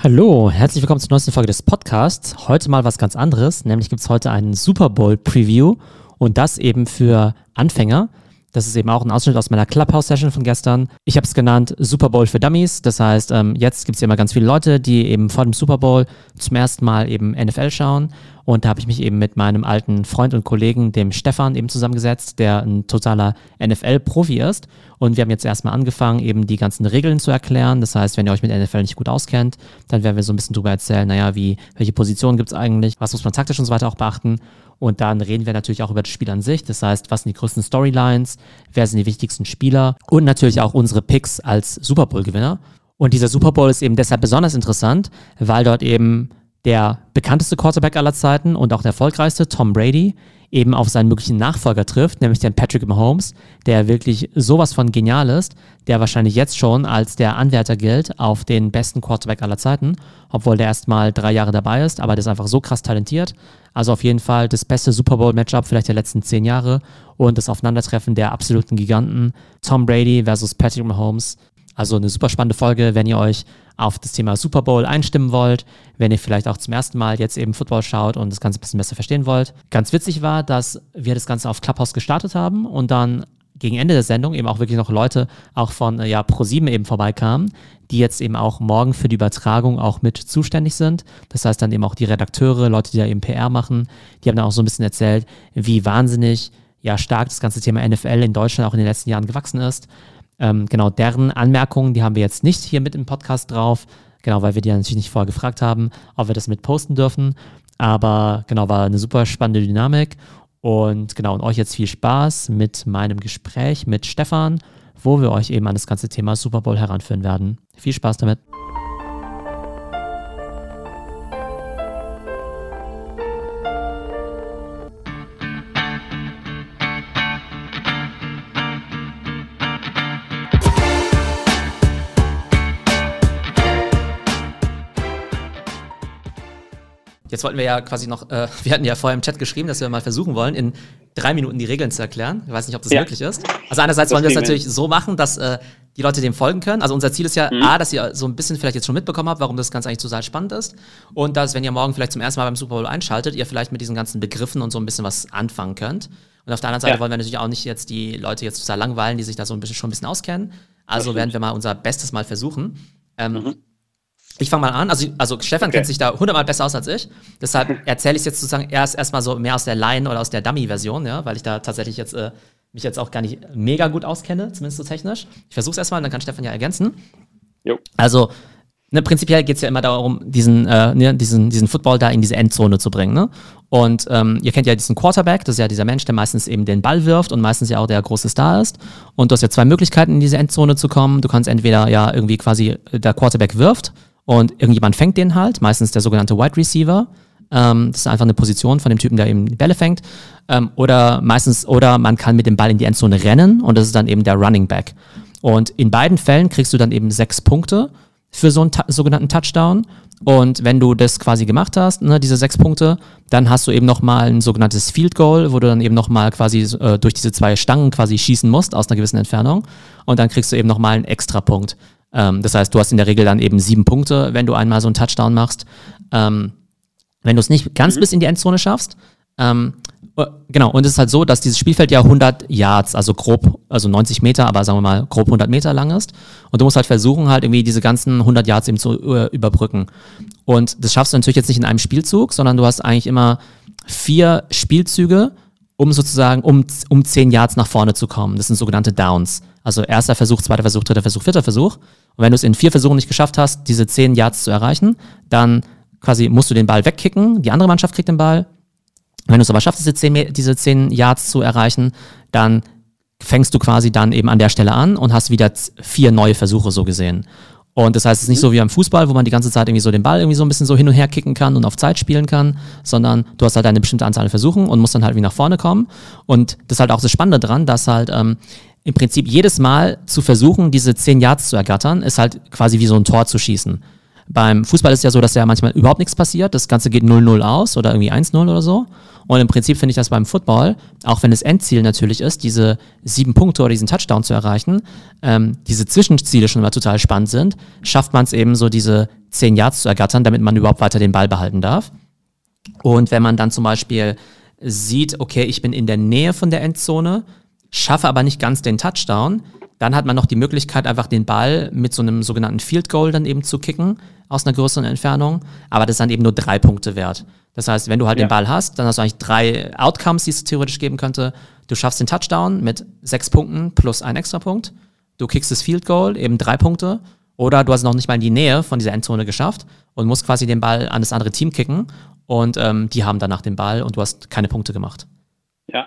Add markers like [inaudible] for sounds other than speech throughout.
Hallo, herzlich willkommen zur neuesten Folge des Podcasts. Heute mal was ganz anderes, nämlich gibt es heute einen Super Bowl Preview und das eben für Anfänger. Das ist eben auch ein Ausschnitt aus meiner Clubhouse-Session von gestern. Ich habe es genannt Super Bowl für Dummies. Das heißt, ähm, jetzt gibt es ja immer ganz viele Leute, die eben vor dem Super Bowl zum ersten Mal eben NFL schauen. Und da habe ich mich eben mit meinem alten Freund und Kollegen, dem Stefan, eben zusammengesetzt, der ein totaler NFL-Profi ist. Und wir haben jetzt erstmal angefangen, eben die ganzen Regeln zu erklären. Das heißt, wenn ihr euch mit NFL nicht gut auskennt, dann werden wir so ein bisschen drüber erzählen, naja, wie, welche Positionen gibt es eigentlich, was muss man taktisch und so weiter auch beachten. Und dann reden wir natürlich auch über das Spiel an sich. Das heißt, was sind die größten Storylines, wer sind die wichtigsten Spieler und natürlich auch unsere Picks als Super Bowl-Gewinner. Und dieser Super Bowl ist eben deshalb besonders interessant, weil dort eben der bekannteste Quarterback aller Zeiten und auch der erfolgreichste, Tom Brady, eben auf seinen möglichen Nachfolger trifft, nämlich den Patrick Mahomes, der wirklich sowas von genial ist, der wahrscheinlich jetzt schon als der Anwärter gilt auf den besten Quarterback aller Zeiten, obwohl der erst mal drei Jahre dabei ist, aber der ist einfach so krass talentiert. Also auf jeden Fall das beste Super Bowl-Matchup vielleicht der letzten zehn Jahre und das Aufeinandertreffen der absoluten Giganten Tom Brady versus Patrick Mahomes. Also eine super spannende Folge, wenn ihr euch auf das Thema Super Bowl einstimmen wollt, wenn ihr vielleicht auch zum ersten Mal jetzt eben Football schaut und das Ganze ein bisschen besser verstehen wollt. Ganz witzig war, dass wir das Ganze auf Clubhouse gestartet haben und dann gegen Ende der Sendung eben auch wirklich noch Leute auch von ja, Pro7 eben vorbeikamen, die jetzt eben auch morgen für die Übertragung auch mit zuständig sind. Das heißt dann eben auch die Redakteure, Leute, die da eben PR machen, die haben dann auch so ein bisschen erzählt, wie wahnsinnig ja stark das ganze Thema NFL in Deutschland auch in den letzten Jahren gewachsen ist. Ähm, genau, deren Anmerkungen, die haben wir jetzt nicht hier mit im Podcast drauf. Genau, weil wir die natürlich nicht vorher gefragt haben, ob wir das mit posten dürfen. Aber genau, war eine super spannende Dynamik. Und genau, und euch jetzt viel Spaß mit meinem Gespräch mit Stefan, wo wir euch eben an das ganze Thema Super Bowl heranführen werden. Viel Spaß damit. Jetzt wollten wir ja quasi noch, äh, [laughs] wir hatten ja vorher im Chat geschrieben, dass wir mal versuchen wollen, in drei Minuten die Regeln zu erklären. Ich weiß nicht, ob das ja. möglich ist. Also einerseits das wollen wir das natürlich hin. so machen, dass äh, die Leute dem folgen können. Also unser Ziel ist ja, mhm. A, dass ihr so ein bisschen vielleicht jetzt schon mitbekommen habt, warum das Ganze eigentlich total spannend ist. Und dass, wenn ihr morgen vielleicht zum ersten Mal beim Super Bowl einschaltet, ihr vielleicht mit diesen ganzen Begriffen und so ein bisschen was anfangen könnt. Und auf der anderen Seite ja. wollen wir natürlich auch nicht jetzt die Leute jetzt total langweilen, die sich da so ein bisschen schon ein bisschen auskennen. Also werden wir mal unser Bestes mal versuchen. Ähm, mhm. Ich fange mal an. Also, also Stefan okay. kennt sich da hundertmal besser aus als ich. Deshalb [laughs] erzähle ich es jetzt sozusagen erst erstmal so mehr aus der Line oder aus der Dummy-Version, ja, weil ich da tatsächlich jetzt äh, mich jetzt auch gar nicht mega gut auskenne, zumindest so technisch. Ich versuche es erstmal, dann kann Stefan ja ergänzen. Jo. Also, ne, prinzipiell geht es ja immer darum, diesen, äh, ne, diesen, diesen Football da in diese Endzone zu bringen. Ne? Und ähm, ihr kennt ja diesen Quarterback, das ist ja dieser Mensch, der meistens eben den Ball wirft und meistens ja auch der große Star ist. Und du hast ja zwei Möglichkeiten, in diese Endzone zu kommen. Du kannst entweder ja irgendwie quasi der Quarterback wirft und irgendjemand fängt den halt, meistens der sogenannte Wide Receiver. Ähm, das ist einfach eine Position von dem Typen, der eben die Bälle fängt. Ähm, oder meistens, oder man kann mit dem Ball in die Endzone rennen und das ist dann eben der Running Back. Und in beiden Fällen kriegst du dann eben sechs Punkte für so einen sogenannten Touchdown. Und wenn du das quasi gemacht hast, ne, diese sechs Punkte, dann hast du eben nochmal ein sogenanntes Field Goal, wo du dann eben nochmal quasi äh, durch diese zwei Stangen quasi schießen musst aus einer gewissen Entfernung. Und dann kriegst du eben nochmal einen extra Punkt. Ähm, das heißt, du hast in der Regel dann eben sieben Punkte, wenn du einmal so einen Touchdown machst. Ähm, wenn du es nicht ganz mhm. bis in die Endzone schaffst, ähm, äh, genau, und es ist halt so, dass dieses Spielfeld ja 100 Yards, also grob, also 90 Meter, aber sagen wir mal grob 100 Meter lang ist. Und du musst halt versuchen, halt irgendwie diese ganzen 100 Yards eben zu äh, überbrücken. Und das schaffst du natürlich jetzt nicht in einem Spielzug, sondern du hast eigentlich immer vier Spielzüge, um sozusagen um, um 10 Yards nach vorne zu kommen. Das sind sogenannte Downs. Also erster Versuch, zweiter Versuch, dritter Versuch, vierter Versuch. Und wenn du es in vier Versuchen nicht geschafft hast, diese zehn Yards zu erreichen, dann quasi musst du den Ball wegkicken, die andere Mannschaft kriegt den Ball. Wenn du es aber schaffst, diese zehn, diese zehn Yards zu erreichen, dann fängst du quasi dann eben an der Stelle an und hast wieder vier neue Versuche so gesehen. Und das heißt, es ist nicht so wie beim Fußball, wo man die ganze Zeit irgendwie so den Ball irgendwie so ein bisschen so hin und her kicken kann und auf Zeit spielen kann, sondern du hast halt eine bestimmte Anzahl an Versuchen und musst dann halt wie nach vorne kommen. Und das ist halt auch das Spannende dran, dass halt ähm, im Prinzip jedes Mal zu versuchen, diese 10 Yards zu ergattern, ist halt quasi wie so ein Tor zu schießen. Beim Fußball ist ja so, dass ja manchmal überhaupt nichts passiert. Das Ganze geht 0-0 aus oder irgendwie 1-0 oder so. Und im Prinzip finde ich das beim Football, auch wenn das Endziel natürlich ist, diese sieben Punkte oder diesen Touchdown zu erreichen, ähm, diese Zwischenziele schon mal total spannend sind, schafft man es eben so, diese zehn Yards zu ergattern, damit man überhaupt weiter den Ball behalten darf. Und wenn man dann zum Beispiel sieht, okay, ich bin in der Nähe von der Endzone, schaffe aber nicht ganz den Touchdown, dann hat man noch die Möglichkeit, einfach den Ball mit so einem sogenannten Field Goal dann eben zu kicken aus einer größeren Entfernung. Aber das ist dann eben nur drei Punkte wert. Das heißt, wenn du halt ja. den Ball hast, dann hast du eigentlich drei Outcomes, die es theoretisch geben könnte. Du schaffst den Touchdown mit sechs Punkten plus ein Extrapunkt. Du kickst das Field Goal, eben drei Punkte. Oder du hast noch nicht mal in die Nähe von dieser Endzone geschafft und musst quasi den Ball an das andere Team kicken. Und ähm, die haben danach den Ball und du hast keine Punkte gemacht. Ja,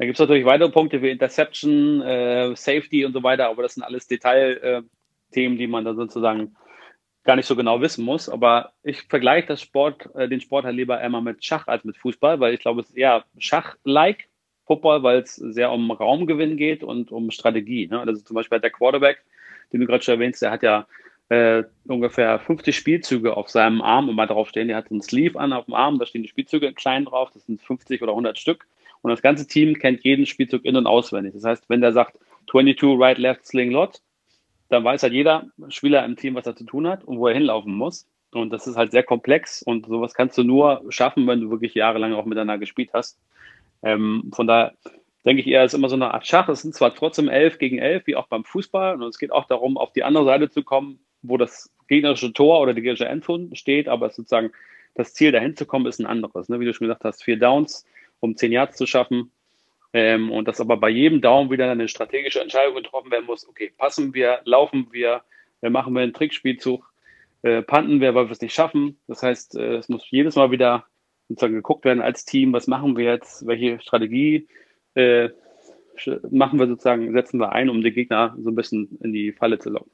da gibt es natürlich weitere Punkte wie Interception, äh, Safety und so weiter, aber das sind alles Detailthemen, die man da sozusagen gar nicht so genau wissen muss. Aber ich vergleiche das Sport, äh, den Sport halt lieber einmal mit Schach als mit Fußball, weil ich glaube, es ist eher Schach-like Football, weil es sehr um Raumgewinn geht und um Strategie. Ne? Also zum Beispiel hat der Quarterback, den du gerade schon erwähnst, der hat ja äh, ungefähr 50 Spielzüge auf seinem Arm immer draufstehen. Der hat einen Sleeve an auf dem Arm, da stehen die Spielzüge klein drauf, das sind 50 oder 100 Stück. Und das ganze Team kennt jeden Spielzug in- und auswendig. Das heißt, wenn der sagt 22 right, left, sling, lot, dann weiß halt jeder Spieler im Team, was er zu tun hat und wo er hinlaufen muss. Und das ist halt sehr komplex und sowas kannst du nur schaffen, wenn du wirklich jahrelang auch miteinander gespielt hast. Ähm, von daher denke ich eher, ist immer so eine Art Schach. Es sind zwar trotzdem elf gegen elf, wie auch beim Fußball. Und es geht auch darum, auf die andere Seite zu kommen, wo das gegnerische Tor oder die gegnerische Endzone steht. Aber sozusagen das Ziel, dahin zu kommen, ist ein anderes. Ne? Wie du schon gesagt hast, vier Downs, um 10 Yards zu schaffen. Ähm, und dass aber bei jedem Down wieder eine strategische Entscheidung getroffen werden muss. Okay, passen wir, laufen wir, äh, machen wir einen Trickspielzug, äh, panten wir, weil wir es nicht schaffen. Das heißt, äh, es muss jedes Mal wieder sozusagen geguckt werden als Team, was machen wir jetzt, welche Strategie äh, machen wir sozusagen, setzen wir ein, um den Gegner so ein bisschen in die Falle zu locken.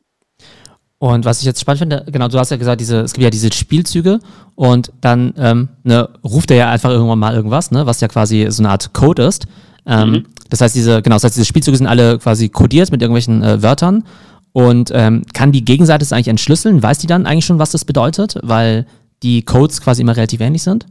Und was ich jetzt spannend finde, genau, du hast ja gesagt, diese, es gibt ja diese Spielzüge und dann ähm, ne, ruft er ja einfach irgendwann mal irgendwas, ne, was ja quasi so eine Art Code ist. Ähm, mhm. Das heißt, diese, genau, das heißt, diese Spielzüge sind alle quasi codiert mit irgendwelchen äh, Wörtern und ähm, kann die Gegenseite es eigentlich entschlüsseln? Weiß die dann eigentlich schon, was das bedeutet, weil die Codes quasi immer relativ ähnlich sind?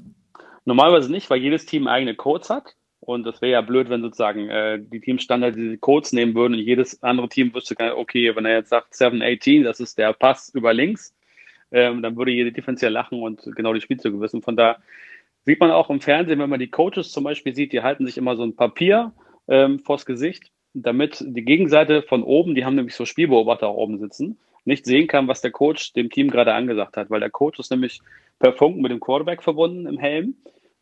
Normalerweise nicht, weil jedes Team eigene Codes hat. Und das wäre ja blöd, wenn sozusagen äh, die Teams Standard diese Codes nehmen würden und jedes andere Team wüsste, okay, wenn er jetzt sagt 718, das ist der Pass über links, ähm, dann würde jede Defense ja lachen und genau die Spielzüge wissen. Von da sieht man auch im Fernsehen, wenn man die Coaches zum Beispiel sieht, die halten sich immer so ein Papier ähm, vors Gesicht, damit die Gegenseite von oben, die haben nämlich so Spielbeobachter oben sitzen, nicht sehen kann, was der Coach dem Team gerade angesagt hat, weil der Coach ist nämlich per Funk mit dem Quarterback verbunden im Helm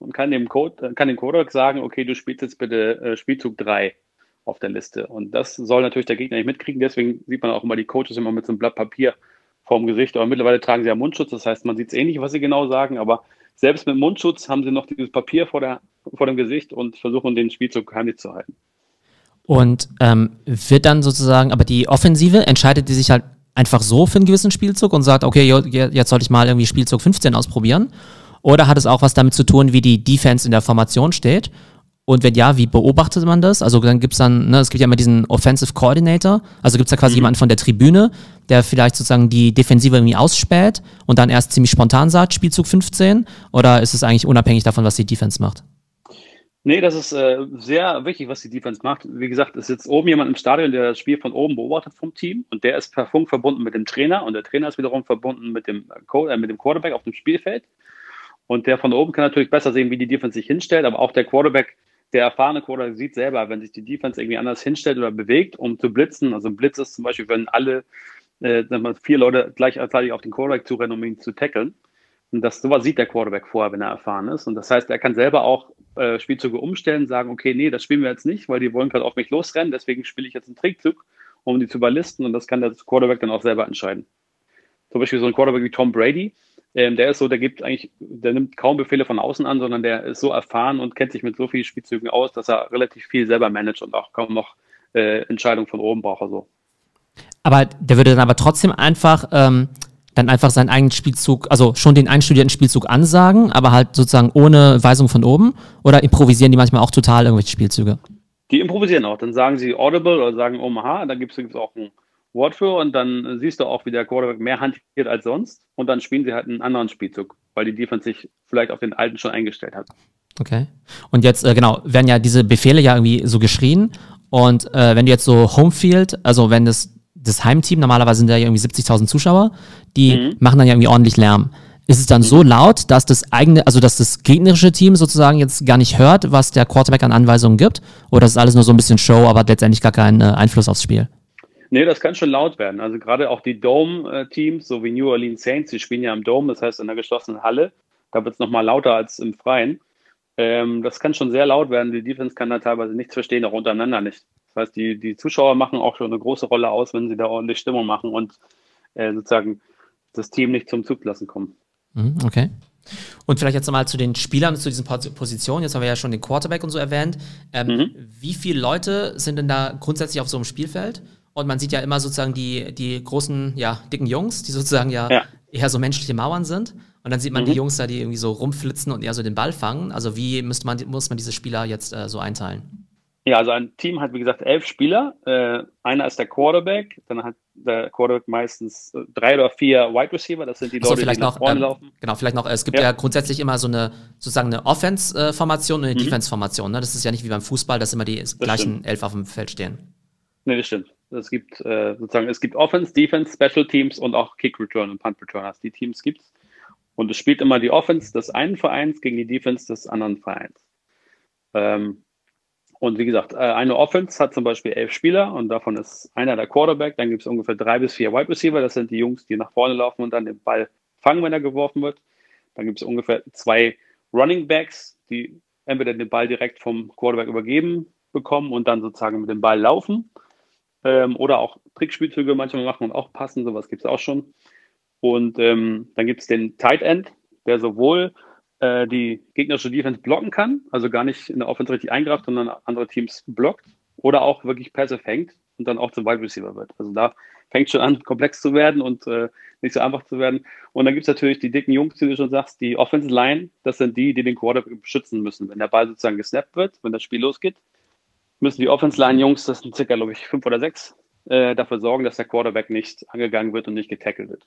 und kann dem Code, kann dem Codec sagen, okay, du spielst jetzt bitte äh, Spielzug 3 auf der Liste. Und das soll natürlich der Gegner nicht mitkriegen, deswegen sieht man auch immer die Coaches immer mit so einem Blatt Papier vorm Gesicht. Aber mittlerweile tragen sie ja Mundschutz, das heißt, man sieht es ähnlich, was sie genau sagen, aber selbst mit Mundschutz haben sie noch dieses Papier vor, der, vor dem Gesicht und versuchen, den Spielzug heimlich zu halten. Und ähm, wird dann sozusagen, aber die Offensive entscheidet die sich halt einfach so für einen gewissen Spielzug und sagt, okay, jetzt sollte ich mal irgendwie Spielzug 15 ausprobieren? Oder hat es auch was damit zu tun, wie die Defense in der Formation steht? Und wenn ja, wie beobachtet man das? Also dann gibt es dann, ne, es gibt ja immer diesen Offensive Coordinator, also gibt es da quasi mhm. jemanden von der Tribüne, der vielleicht sozusagen die Defensive irgendwie ausspäht und dann erst ziemlich spontan sagt, Spielzug 15? Oder ist es eigentlich unabhängig davon, was die Defense macht? Nee, das ist äh, sehr wichtig, was die Defense macht. Wie gesagt, es sitzt oben jemand im Stadion, der das Spiel von oben beobachtet vom Team und der ist per Funk verbunden mit dem Trainer und der Trainer ist wiederum verbunden mit dem, äh, mit dem Quarterback auf dem Spielfeld. Und der von oben kann natürlich besser sehen, wie die Defense sich hinstellt, aber auch der Quarterback, der erfahrene Quarterback sieht selber, wenn sich die Defense irgendwie anders hinstellt oder bewegt, um zu blitzen. Also ein Blitz ist zum Beispiel, wenn alle äh, vier Leute gleichzeitig auf den Quarterback zurennen, um ihn zu tackeln. Und das sowas sieht der Quarterback vorher, wenn er erfahren ist. Und das heißt, er kann selber auch äh, Spielzüge umstellen, sagen, okay, nee, das spielen wir jetzt nicht, weil die wollen gerade auf mich losrennen, deswegen spiele ich jetzt einen Trickzug, um die zu überlisten. Und das kann der Quarterback dann auch selber entscheiden. Zum Beispiel so ein Quarterback wie Tom Brady, ähm, der ist so, der gibt eigentlich, der nimmt kaum Befehle von außen an, sondern der ist so erfahren und kennt sich mit so vielen Spielzügen aus, dass er relativ viel selber managt und auch kaum noch äh, Entscheidungen von oben braucht. Also. Aber der würde dann aber trotzdem einfach ähm, dann einfach seinen eigenen Spielzug, also schon den einstudierten Spielzug ansagen, aber halt sozusagen ohne Weisung von oben? Oder improvisieren die manchmal auch total irgendwelche Spielzüge? Die improvisieren auch. Dann sagen sie Audible oder sagen Omaha. Da gibt es auch einen Wort für und dann siehst du auch, wie der Quarterback mehr hantiert als sonst und dann spielen sie halt einen anderen Spielzug, weil die Defense sich vielleicht auf den alten schon eingestellt hat. Okay. Und jetzt, äh, genau, werden ja diese Befehle ja irgendwie so geschrien und äh, wenn du jetzt so Homefield, also wenn das, das Heimteam, normalerweise sind da ja irgendwie 70.000 Zuschauer, die mhm. machen dann ja irgendwie ordentlich Lärm. Ist es dann mhm. so laut, dass das eigene, also dass das gegnerische Team sozusagen jetzt gar nicht hört, was der Quarterback an Anweisungen gibt? Oder ist es alles nur so ein bisschen Show, aber letztendlich gar keinen äh, Einfluss aufs Spiel? Nee, das kann schon laut werden. Also gerade auch die Dome-Teams, so wie New Orleans Saints, die spielen ja im Dome, das heißt in einer geschlossenen Halle. Da wird es nochmal lauter als im Freien. Ähm, das kann schon sehr laut werden. Die Defense kann da teilweise nichts verstehen, auch untereinander nicht. Das heißt, die, die Zuschauer machen auch schon eine große Rolle aus, wenn sie da ordentlich Stimmung machen und äh, sozusagen das Team nicht zum Zug lassen kommen. Mhm, okay. Und vielleicht jetzt nochmal zu den Spielern, zu diesen Positionen. Jetzt haben wir ja schon den Quarterback und so erwähnt. Ähm, mhm. Wie viele Leute sind denn da grundsätzlich auf so einem Spielfeld? Und man sieht ja immer sozusagen die, die großen, ja, dicken Jungs, die sozusagen ja, ja. eher so menschliche Mauern sind. Und dann sieht man mhm. die Jungs da, die irgendwie so rumflitzen und eher so den Ball fangen. Also wie müsste man, muss man diese Spieler jetzt äh, so einteilen? Ja, also ein Team hat, wie gesagt, elf Spieler. Äh, einer ist der Quarterback, dann hat der Quarterback meistens äh, drei oder vier Wide Receiver, das sind die Leute, die nach vorne ähm, laufen. Genau, vielleicht noch, es gibt ja, ja grundsätzlich immer so eine, sozusagen eine Offense-Formation und eine mhm. Defense-Formation. Ne? Das ist ja nicht wie beim Fußball, dass immer die das gleichen stimmt. elf auf dem Feld stehen. Nee, das stimmt. Es gibt äh, sozusagen, es gibt Offense, Defense, Special Teams und auch Kick Return und Punt Returners. Die Teams gibt es. Und es spielt immer die Offense des einen Vereins gegen die Defense des anderen Vereins. Ähm, und wie gesagt, äh, eine Offense hat zum Beispiel elf Spieler und davon ist einer der Quarterback. Dann gibt es ungefähr drei bis vier Wide Receiver. Das sind die Jungs, die nach vorne laufen und dann den Ball fangen, wenn er geworfen wird. Dann gibt es ungefähr zwei Running Backs, die entweder den Ball direkt vom Quarterback übergeben bekommen und dann sozusagen mit dem Ball laufen. Ähm, oder auch Trickspielzüge manchmal machen und auch passen. Sowas gibt es auch schon. Und ähm, dann gibt es den Tight End, der sowohl äh, die gegnerische Defense blocken kann, also gar nicht in der Offense richtig eingreift, sondern andere Teams blockt oder auch wirklich Pässe fängt und dann auch zum Wide Receiver wird. Also da fängt schon an, [laughs] komplex zu werden und äh, nicht so einfach zu werden. Und dann gibt es natürlich die dicken Jungs, die du schon sagst, die Offensive Line, das sind die, die den Quarterback beschützen müssen. Wenn der Ball sozusagen gesnappt wird, wenn das Spiel losgeht, müssen die Offensive Line Jungs, das sind circa, glaube ich, fünf oder sechs, äh, dafür sorgen, dass der Quarterback nicht angegangen wird und nicht getackelt wird.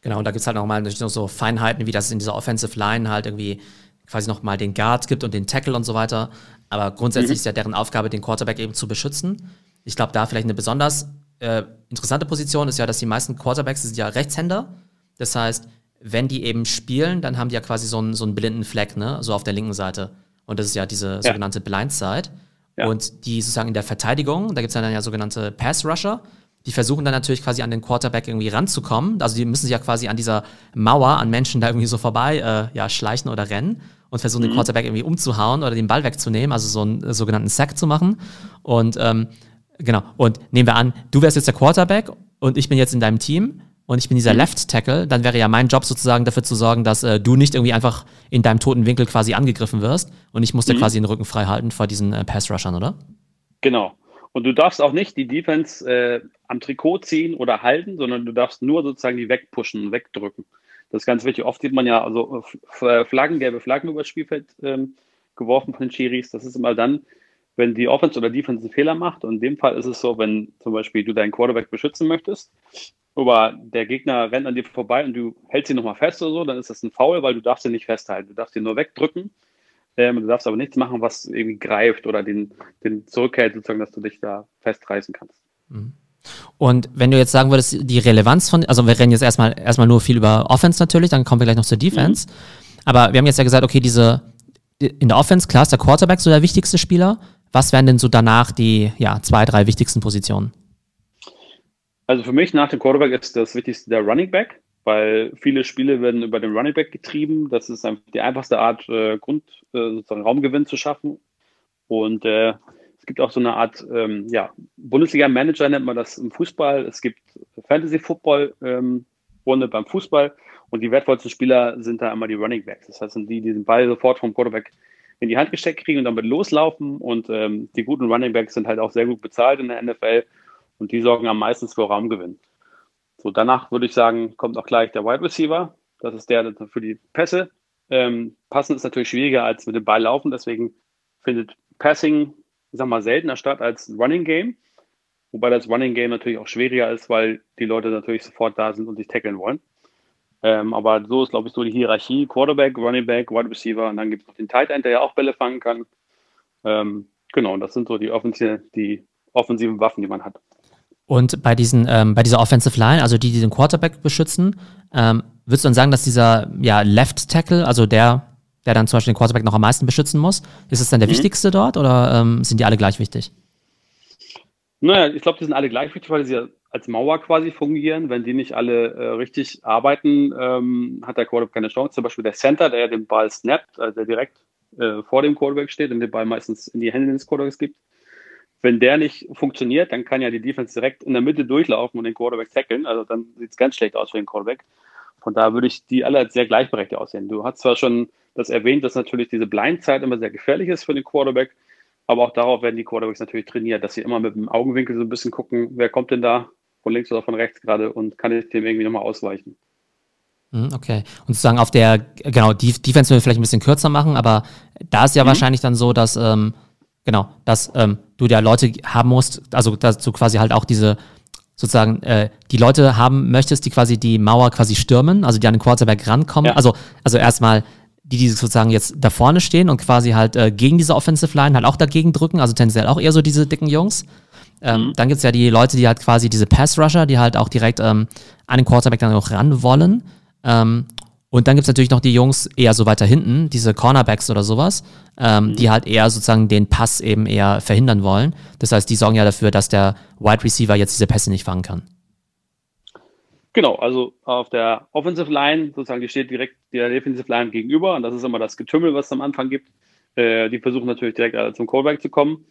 Genau, und da gibt es halt nochmal noch so Feinheiten, wie das in dieser Offensive Line halt irgendwie quasi nochmal den Guard gibt und den Tackle und so weiter. Aber grundsätzlich mhm. ist ja deren Aufgabe, den Quarterback eben zu beschützen. Ich glaube, da vielleicht eine besonders äh, interessante Position ist ja, dass die meisten Quarterbacks sind ja Rechtshänder. Das heißt, wenn die eben spielen, dann haben die ja quasi so einen, so einen blinden Fleck, ne? So auf der linken Seite. Und das ist ja diese ja. sogenannte Blindside. Ja. Und die sozusagen in der Verteidigung, da gibt es dann ja sogenannte Pass Rusher die versuchen dann natürlich quasi an den Quarterback irgendwie ranzukommen. Also die müssen sich ja quasi an dieser Mauer an Menschen da irgendwie so vorbei äh, ja, schleichen oder rennen und versuchen mhm. den Quarterback irgendwie umzuhauen oder den Ball wegzunehmen, also so einen äh, sogenannten Sack zu machen. Und ähm, genau, und nehmen wir an, du wärst jetzt der Quarterback und ich bin jetzt in deinem Team und ich bin dieser mhm. Left Tackle, dann wäre ja mein Job sozusagen dafür zu sorgen, dass äh, du nicht irgendwie einfach in deinem toten Winkel quasi angegriffen wirst und ich muss dir mhm. quasi den Rücken frei halten vor diesen äh, Pass-Rushern, oder? Genau. Und du darfst auch nicht die Defense äh, am Trikot ziehen oder halten, sondern du darfst nur sozusagen die wegpushen und wegdrücken. Das ist ganz wichtig. Oft sieht man ja also Flaggen, gelbe Flaggen über das Spielfeld ähm, geworfen von den Chiris. Das ist immer dann, wenn die Offense oder Defense einen Fehler macht. Und in dem Fall ist es so, wenn zum Beispiel du deinen Quarterback beschützen möchtest, aber der Gegner rennt an dir vorbei und du hältst ihn nochmal fest oder so, dann ist das ein Foul, weil du darfst ihn nicht festhalten. Du darfst ihn nur wegdrücken ähm, du darfst aber nichts machen, was irgendwie greift oder den, den zurückhält, sozusagen, dass du dich da festreißen kannst. Mhm. Und wenn du jetzt sagen würdest, die Relevanz von, also wir reden jetzt erstmal, erstmal nur viel über Offense natürlich, dann kommen wir gleich noch zur Defense. Mhm. Aber wir haben jetzt ja gesagt, okay, diese, in der Offense, klar ist der Quarterback so der wichtigste Spieler. Was wären denn so danach die, ja, zwei, drei wichtigsten Positionen? Also für mich nach dem Quarterback ist das Wichtigste der Running Back weil viele Spiele werden über den Running Back getrieben. Das ist die einfachste Art, äh, Grund, äh, sozusagen Raumgewinn zu schaffen. Und äh, es gibt auch so eine Art, ähm, ja, Bundesliga-Manager nennt man das im Fußball. Es gibt Fantasy-Football-Runde ähm, beim Fußball. Und die wertvollsten Spieler sind da immer die Running Backs. Das heißt, die, die den Ball sofort vom Quarterback in die Hand gesteckt kriegen und damit loslaufen. Und ähm, die guten Running Backs sind halt auch sehr gut bezahlt in der NFL und die sorgen am meisten für Raumgewinn. So, danach würde ich sagen, kommt auch gleich der Wide Receiver. Das ist der für die Pässe. Ähm, passen ist natürlich schwieriger als mit dem Ball laufen, deswegen findet Passing, ich sag mal, seltener statt als Running Game. wobei das Running Game natürlich auch schwieriger ist, weil die Leute natürlich sofort da sind und sich tackeln wollen. Ähm, aber so ist, glaube ich, so die Hierarchie: Quarterback, Running Back, Wide Receiver und dann gibt es noch den Tight End, der ja auch Bälle fangen kann. Ähm, genau, das sind so die, offensive, die offensiven Waffen, die man hat. Und bei diesen, ähm, bei dieser Offensive Line, also die, die den Quarterback beschützen, ähm, würdest du dann sagen, dass dieser ja, Left Tackle, also der, der dann zum Beispiel den Quarterback noch am meisten beschützen muss, ist es dann der mhm. wichtigste dort oder ähm, sind die alle gleich wichtig? Naja, ich glaube, die sind alle gleich wichtig, weil sie als Mauer quasi fungieren. Wenn die nicht alle äh, richtig arbeiten, ähm, hat der Quarterback keine Chance. Zum Beispiel der Center, der ja den Ball snappt, also der direkt äh, vor dem Quarterback steht und den Ball meistens in die Hände des Quarterbacks gibt. Wenn der nicht funktioniert, dann kann ja die Defense direkt in der Mitte durchlaufen und den Quarterback tackeln. Also dann sieht es ganz schlecht aus für den Quarterback. Von daher würde ich die alle als sehr gleichberechtigt aussehen. Du hast zwar schon das erwähnt, dass natürlich diese Blindzeit immer sehr gefährlich ist für den Quarterback, aber auch darauf werden die Quarterbacks natürlich trainiert, dass sie immer mit dem Augenwinkel so ein bisschen gucken, wer kommt denn da von links oder von rechts gerade und kann ich dem irgendwie nochmal ausweichen. Hm, okay. Und sozusagen auf der, genau, die Defense will vielleicht ein bisschen kürzer machen, aber da ist ja mhm. wahrscheinlich dann so, dass ähm, Genau, dass ähm, du ja Leute haben musst, also dass du quasi halt auch diese sozusagen äh, die Leute haben möchtest, die quasi die Mauer quasi stürmen, also die an den Quarterback rankommen. Ja. Also, also erstmal die, die sozusagen jetzt da vorne stehen und quasi halt äh, gegen diese Offensive Line halt auch dagegen drücken, also tendenziell auch eher so diese dicken Jungs. Ähm, mhm. Dann gibt's ja die Leute, die halt quasi diese Pass-Rusher, die halt auch direkt ähm, an den Quarterback dann auch ran wollen. Ähm, und dann gibt es natürlich noch die Jungs eher so weiter hinten, diese Cornerbacks oder sowas, ähm, mhm. die halt eher sozusagen den Pass eben eher verhindern wollen. Das heißt, die sorgen ja dafür, dass der Wide Receiver jetzt diese Pässe nicht fangen kann. Genau, also auf der Offensive Line, sozusagen, die steht direkt der Defensive Line gegenüber und das ist immer das Getümmel, was es am Anfang gibt. Äh, die versuchen natürlich direkt alle zum Callback zu kommen.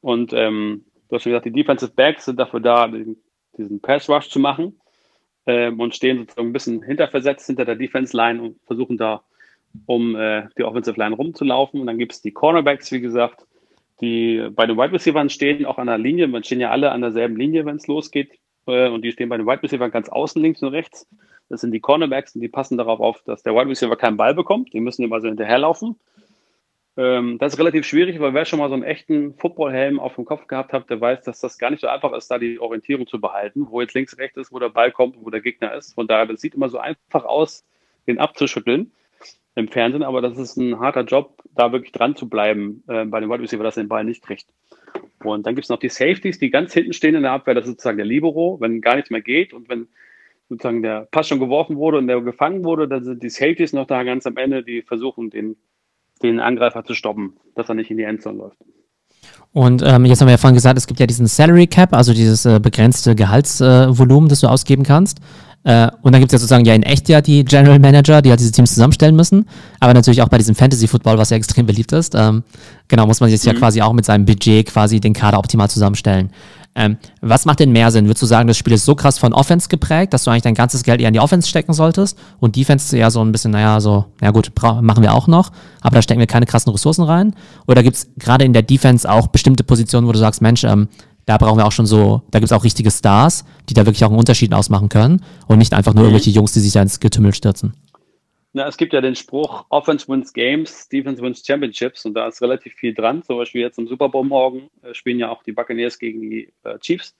Und ähm, du hast schon gesagt, die Defensive Backs sind dafür da, diesen Pass Rush zu machen ähm, und stehen sozusagen ein bisschen hinterversetzt hinter der Defense Line und versuchen da um äh, die Offensive Line rumzulaufen. Und dann gibt es die Cornerbacks, wie gesagt, die bei den Wide Receivers stehen, auch an der Linie. Man stehen ja alle an derselben Linie, wenn es losgeht. Äh, und die stehen bei den Wide Receivers ganz außen links und rechts. Das sind die Cornerbacks und die passen darauf auf, dass der Wide Receiver keinen Ball bekommt. Die müssen ihm also hinterherlaufen. Ähm, das ist relativ schwierig, weil wer schon mal so einen echten Footballhelm auf dem Kopf gehabt hat, der weiß, dass das gar nicht so einfach ist, da die Orientierung zu behalten, wo jetzt links, rechts ist, wo der Ball kommt, wo der Gegner ist. Von daher, das sieht immer so einfach aus, den abzuschütteln im Fernsehen, aber das ist ein harter Job, da wirklich dran zu bleiben äh, bei dem Wide Receiver, dass er den Ball nicht kriegt. Und dann gibt es noch die Safeties, die ganz hinten stehen in der Abwehr, das ist sozusagen der Libero, wenn gar nichts mehr geht und wenn sozusagen der Pass schon geworfen wurde und der gefangen wurde, dann sind die Safeties noch da ganz am Ende, die versuchen, den den Angreifer zu stoppen, dass er nicht in die Endzone läuft. Und ähm, jetzt haben wir ja vorhin gesagt, es gibt ja diesen Salary Cap, also dieses äh, begrenzte Gehaltsvolumen, äh, das du ausgeben kannst. Äh, und dann gibt es ja sozusagen ja in echt ja die General Manager, die halt diese Teams zusammenstellen müssen. Aber natürlich auch bei diesem Fantasy Football, was ja extrem beliebt ist. Ähm, genau, muss man sich mhm. ja quasi auch mit seinem Budget quasi den Kader optimal zusammenstellen. Ähm, was macht denn mehr Sinn? Würdest du sagen, das Spiel ist so krass von Offense geprägt, dass du eigentlich dein ganzes Geld eher in die Offense stecken solltest und Defense eher so ein bisschen, naja, so, ja gut, machen wir auch noch, aber da stecken wir keine krassen Ressourcen rein? Oder gibt es gerade in der Defense auch bestimmte Positionen, wo du sagst, Mensch, ähm, da brauchen wir auch schon so, da gibt es auch richtige Stars, die da wirklich auch einen Unterschied ausmachen können und nicht einfach nur mhm. irgendwelche Jungs, die sich da ins Getümmel stürzen. Na, es gibt ja den Spruch, Offense wins Games, Defense wins Championships und da ist relativ viel dran. Zum Beispiel jetzt im Super Bowl morgen äh, spielen ja auch die Buccaneers gegen die äh, Chiefs.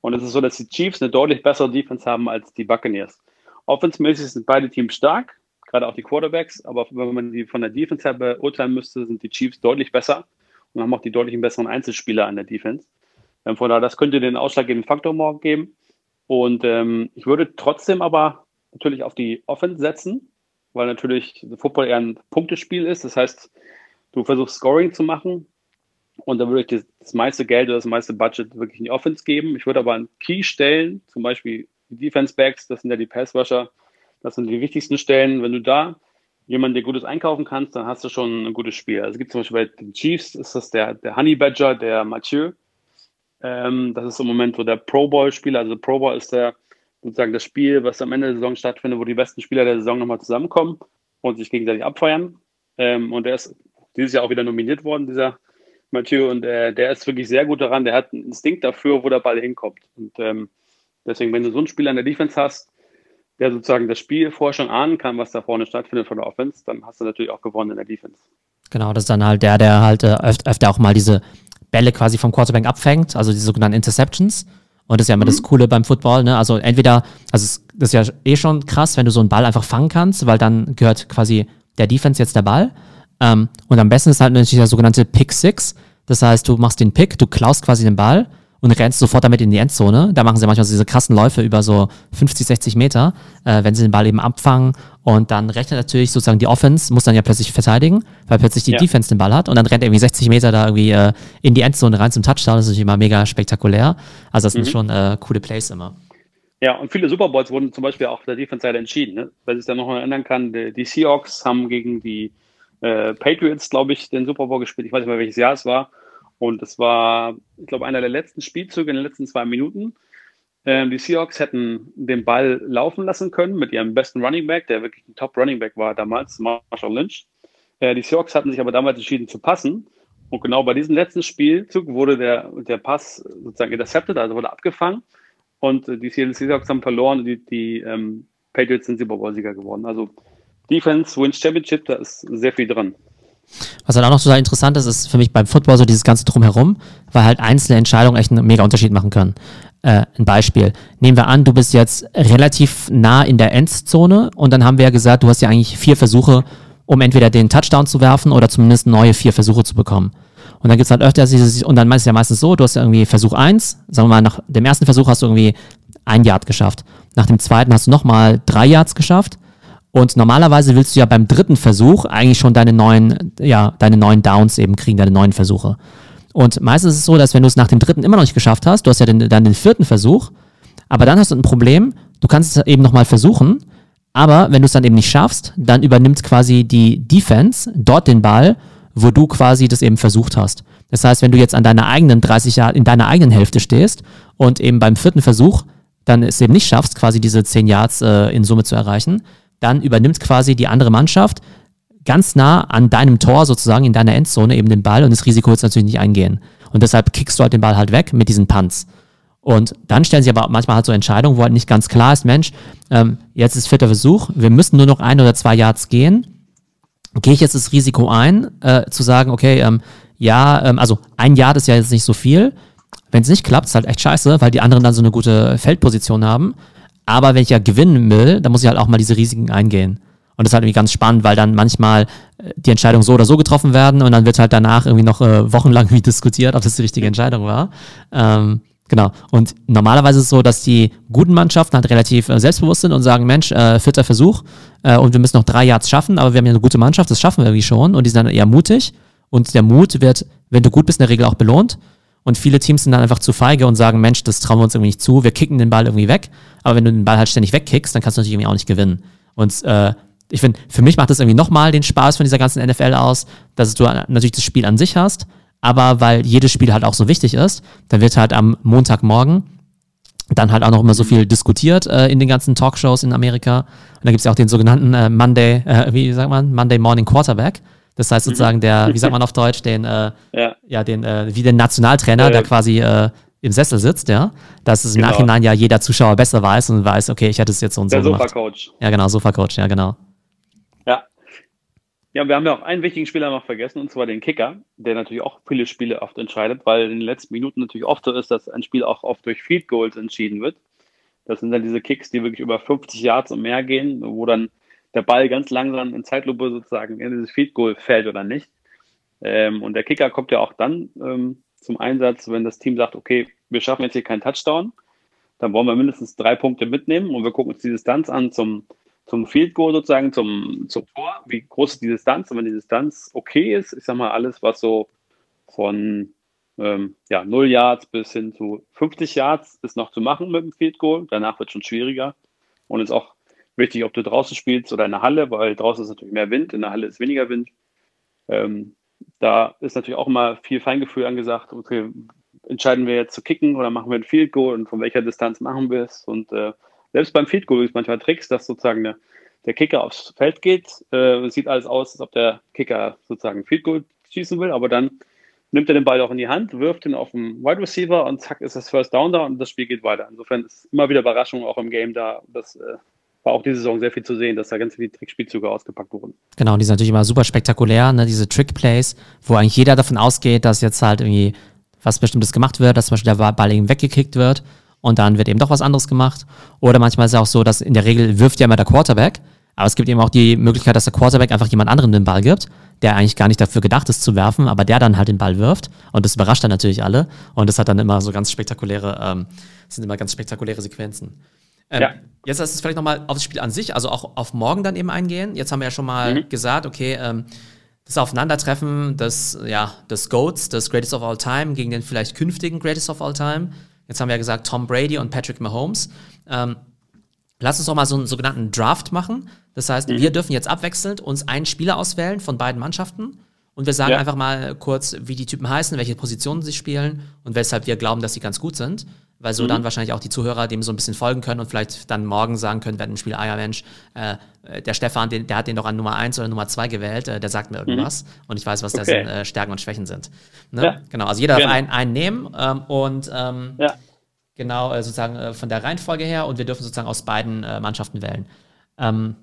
Und es ist so, dass die Chiefs eine deutlich bessere Defense haben als die Buccaneers. Offensmäßig sind beide Teams stark, gerade auch die Quarterbacks, aber wenn man die von der Defense her beurteilen müsste, sind die Chiefs deutlich besser und haben auch die deutlich besseren Einzelspieler an der Defense. Ähm, von daher, das könnte den ausschlaggebenden Faktor morgen geben. Und ähm, ich würde trotzdem aber natürlich auf die Offense setzen, weil natürlich Football eher ein Punktespiel ist. Das heißt, du versuchst Scoring zu machen und dann würde ich das, meiste Geld oder das meiste Budget wirklich in die Offense geben. Ich würde aber einen Key stellen, zum Beispiel die Defense Backs, das sind ja die Passwasher, das sind die wichtigsten Stellen. Wenn du da jemanden dir Gutes einkaufen kannst, dann hast du schon ein gutes Spiel. Also es gibt zum Beispiel bei den Chiefs, ist das der, der Honey Badger, der Mathieu. Ähm, das ist im Moment so der Pro Bowl-Spieler. Also Pro Bowl ist der sozusagen das Spiel, was am Ende der Saison stattfindet, wo die besten Spieler der Saison nochmal zusammenkommen und sich gegenseitig abfeuern. Ähm, und der ist dieses Jahr auch wieder nominiert worden, dieser Mathieu, und äh, der ist wirklich sehr gut daran. Der hat einen Instinkt dafür, wo der Ball hinkommt. Und ähm, deswegen, wenn du so einen Spieler in der Defense hast, der sozusagen das Spiel vorher schon ahnen kann, was da vorne stattfindet von der Offense, dann hast du natürlich auch gewonnen in der Defense. Genau, das ist dann halt der, der halt äh, öfter auch mal diese Bälle quasi vom Quarterback abfängt, also die sogenannten Interceptions. Und das ist ja immer mhm. das Coole beim Football, ne? Also entweder, also das ist ja eh schon krass, wenn du so einen Ball einfach fangen kannst, weil dann gehört quasi der Defense jetzt der Ball. Ähm, und am besten ist halt natürlich der sogenannte Pick Six. Das heißt, du machst den Pick, du klaust quasi den Ball und rennst sofort damit in die Endzone. Da machen sie manchmal so diese krassen Läufe über so 50, 60 Meter, äh, wenn sie den Ball eben abfangen. Und dann rechnet natürlich sozusagen die Offense, muss dann ja plötzlich verteidigen, weil plötzlich die ja. Defense den Ball hat. Und dann rennt irgendwie 60 Meter da irgendwie äh, in die Endzone rein zum Touchdown. Das ist natürlich immer mega spektakulär. Also das mhm. sind schon äh, coole Plays immer. Ja, und viele Super Bowls wurden zum Beispiel auch auf der Defense-Seite entschieden. Ne? Wer sich da noch erinnern kann, die, die Seahawks haben gegen die äh, Patriots, glaube ich, den Super Bowl gespielt. Ich weiß nicht mehr, welches Jahr es war. Und es war, ich glaube, einer der letzten Spielzüge in den letzten zwei Minuten. Ähm, die Seahawks hätten den Ball laufen lassen können mit ihrem besten Running Back, der wirklich ein Top Running Back war damals, Marshall Lynch. Äh, die Seahawks hatten sich aber damals entschieden zu passen. Und genau bei diesem letzten Spielzug wurde der, der Pass sozusagen intercepted, also wurde abgefangen. Und die Seahawks haben verloren und die, die ähm, Patriots sind Super Bowl-Sieger geworden. Also Defense wins Championship, da ist sehr viel dran. Was halt auch noch total interessant ist, ist für mich beim Football so dieses ganze Drumherum, weil halt einzelne Entscheidungen echt einen mega Unterschied machen können. Äh, ein Beispiel. Nehmen wir an, du bist jetzt relativ nah in der Endzone und dann haben wir ja gesagt, du hast ja eigentlich vier Versuche, um entweder den Touchdown zu werfen oder zumindest neue vier Versuche zu bekommen. Und dann gibt es halt öfter dieses, und dann ist es ja meistens so, du hast ja irgendwie Versuch eins, sagen wir mal, nach dem ersten Versuch hast du irgendwie ein Yard geschafft. Nach dem zweiten hast du nochmal drei Yards geschafft und normalerweise willst du ja beim dritten Versuch eigentlich schon deine neuen, ja, deine neuen Downs eben kriegen, deine neuen Versuche. Und meistens ist es so, dass wenn du es nach dem dritten immer noch nicht geschafft hast, du hast ja den, dann den vierten Versuch, aber dann hast du ein Problem, du kannst es eben nochmal versuchen, aber wenn du es dann eben nicht schaffst, dann übernimmt quasi die Defense dort den Ball, wo du quasi das eben versucht hast. Das heißt, wenn du jetzt an deiner eigenen 30 Jahre, in deiner eigenen Hälfte stehst und eben beim vierten Versuch dann es eben nicht schaffst, quasi diese 10 Yards äh, in Summe zu erreichen, dann übernimmt quasi die andere Mannschaft ganz nah an deinem Tor sozusagen in deiner Endzone eben den Ball und das Risiko wird natürlich nicht eingehen. Und deshalb kickst du halt den Ball halt weg mit diesen Punts. Und dann stellen sich aber manchmal halt so Entscheidungen, wo halt nicht ganz klar ist, Mensch, ähm, jetzt ist vierter Versuch, wir müssen nur noch ein oder zwei Yards gehen. Gehe ich jetzt das Risiko ein, äh, zu sagen, okay, ähm, ja, ähm, also ein Yard ist ja jetzt nicht so viel. Wenn es nicht klappt, ist halt echt scheiße, weil die anderen dann so eine gute Feldposition haben. Aber wenn ich ja gewinnen will, dann muss ich halt auch mal diese Risiken eingehen. Und das ist halt irgendwie ganz spannend, weil dann manchmal äh, die Entscheidungen so oder so getroffen werden und dann wird halt danach irgendwie noch äh, wochenlang [laughs] irgendwie diskutiert, ob das die richtige Entscheidung war. Ähm, genau. Und normalerweise ist es so, dass die guten Mannschaften halt relativ äh, selbstbewusst sind und sagen, Mensch, äh, vierter Versuch äh, und wir müssen noch drei Yards schaffen, aber wir haben ja eine gute Mannschaft, das schaffen wir irgendwie schon. Und die sind dann eher mutig. Und der Mut wird, wenn du gut bist, in der Regel auch belohnt. Und viele Teams sind dann einfach zu feige und sagen, Mensch, das trauen wir uns irgendwie nicht zu, wir kicken den Ball irgendwie weg. Aber wenn du den Ball halt ständig wegkickst, dann kannst du natürlich irgendwie auch nicht gewinnen. Und äh, ich finde, für mich macht das irgendwie nochmal den Spaß von dieser ganzen NFL aus, dass du natürlich das Spiel an sich hast, aber weil jedes Spiel halt auch so wichtig ist, dann wird halt am Montagmorgen dann halt auch noch immer so viel diskutiert äh, in den ganzen Talkshows in Amerika. Und da gibt es ja auch den sogenannten äh, Monday, äh, wie sagt man, Monday Morning Quarterback. Das heißt sozusagen der, wie sagt [laughs] man auf Deutsch, den, äh, ja. ja, den, äh, wie den Nationaltrainer, der quasi äh, im Sessel sitzt, ja, dass es im genau. Nachhinein ja jeder Zuschauer besser weiß und weiß, okay, ich hatte es jetzt so und der so gemacht. Der Sofa-Coach. Ja, genau, Sofa-Coach, ja, genau. Ja. Ja, wir haben ja auch einen wichtigen Spieler noch vergessen, und zwar den Kicker, der natürlich auch viele Spiele oft entscheidet, weil in den letzten Minuten natürlich oft so ist, dass ein Spiel auch oft durch Field Goals entschieden wird. Das sind dann diese Kicks, die wirklich über 50 Yards und mehr gehen, wo dann der Ball ganz langsam in Zeitlupe sozusagen in dieses Field Goal fällt oder nicht. Ähm, und der Kicker kommt ja auch dann ähm, zum Einsatz, wenn das Team sagt, okay, wir schaffen jetzt hier keinen Touchdown, dann wollen wir mindestens drei Punkte mitnehmen und wir gucken uns die Distanz an zum, zum Field Goal sozusagen, zum, zum Tor. Wie groß ist die Distanz? Und wenn die Distanz okay ist, ich sag mal, alles, was so von ähm, ja, 0 Yards bis hin zu 50 Yards ist noch zu machen mit dem Field Goal. Danach wird es schon schwieriger und ist auch wichtig, ob du draußen spielst oder in der Halle, weil draußen ist natürlich mehr Wind, in der Halle ist weniger Wind. Ähm, da ist natürlich auch immer viel Feingefühl angesagt. Okay, entscheiden wir jetzt zu kicken oder machen wir ein Field Goal und von welcher Distanz machen wir es? Und äh, selbst beim Field Goal gibt es manchmal Tricks, dass sozusagen der, der Kicker aufs Feld geht. Äh, sieht alles aus, als ob der Kicker sozusagen Field Goal schießen will, aber dann nimmt er den Ball auch in die Hand, wirft ihn auf den Wide Receiver und zack ist das First Down da und das Spiel geht weiter. Insofern ist immer wieder Überraschung auch im Game da. Das äh, war auch diese Saison sehr viel zu sehen, dass da ganz viele Trickspielzüge ausgepackt wurden. Genau, die sind natürlich immer super spektakulär, ne? diese Trick-Plays, wo eigentlich jeder davon ausgeht, dass jetzt halt irgendwie was Bestimmtes gemacht wird, dass zum Beispiel der Ball eben weggekickt wird und dann wird eben doch was anderes gemacht. Oder manchmal ist es auch so, dass in der Regel wirft ja immer der Quarterback, aber es gibt eben auch die Möglichkeit, dass der Quarterback einfach jemand anderem den Ball gibt, der eigentlich gar nicht dafür gedacht ist zu werfen, aber der dann halt den Ball wirft. Und das überrascht dann natürlich alle. Und das hat dann immer so ganz spektakuläre, ähm, sind immer ganz spektakuläre Sequenzen. Ähm, ja. Jetzt lass uns vielleicht nochmal auf das Spiel an sich, also auch auf morgen dann eben eingehen. Jetzt haben wir ja schon mal mhm. gesagt, okay, ähm, das Aufeinandertreffen des, ja, des GOATs, des Greatest of All Time, gegen den vielleicht künftigen Greatest of All Time. Jetzt haben wir ja gesagt, Tom Brady und Patrick Mahomes. Ähm, lass uns doch mal so einen sogenannten Draft machen. Das heißt, mhm. wir dürfen jetzt abwechselnd uns einen Spieler auswählen von beiden Mannschaften. Und wir sagen ja. einfach mal kurz, wie die Typen heißen, welche Positionen sie spielen und weshalb wir glauben, dass sie ganz gut sind weil so mhm. dann wahrscheinlich auch die Zuhörer dem so ein bisschen folgen können und vielleicht dann morgen sagen können, wenn ein Spiel, ah ja Mensch, äh, der Stefan, den, der hat den doch an Nummer 1 oder Nummer 2 gewählt, äh, der sagt mir irgendwas mhm. und ich weiß, was okay. dessen äh, Stärken und Schwächen sind. Ne? Ja. Genau, also jeder darf einen, einen nehmen ähm, und ähm, ja. genau äh, sozusagen äh, von der Reihenfolge her und wir dürfen sozusagen aus beiden äh, Mannschaften wählen. Ähm,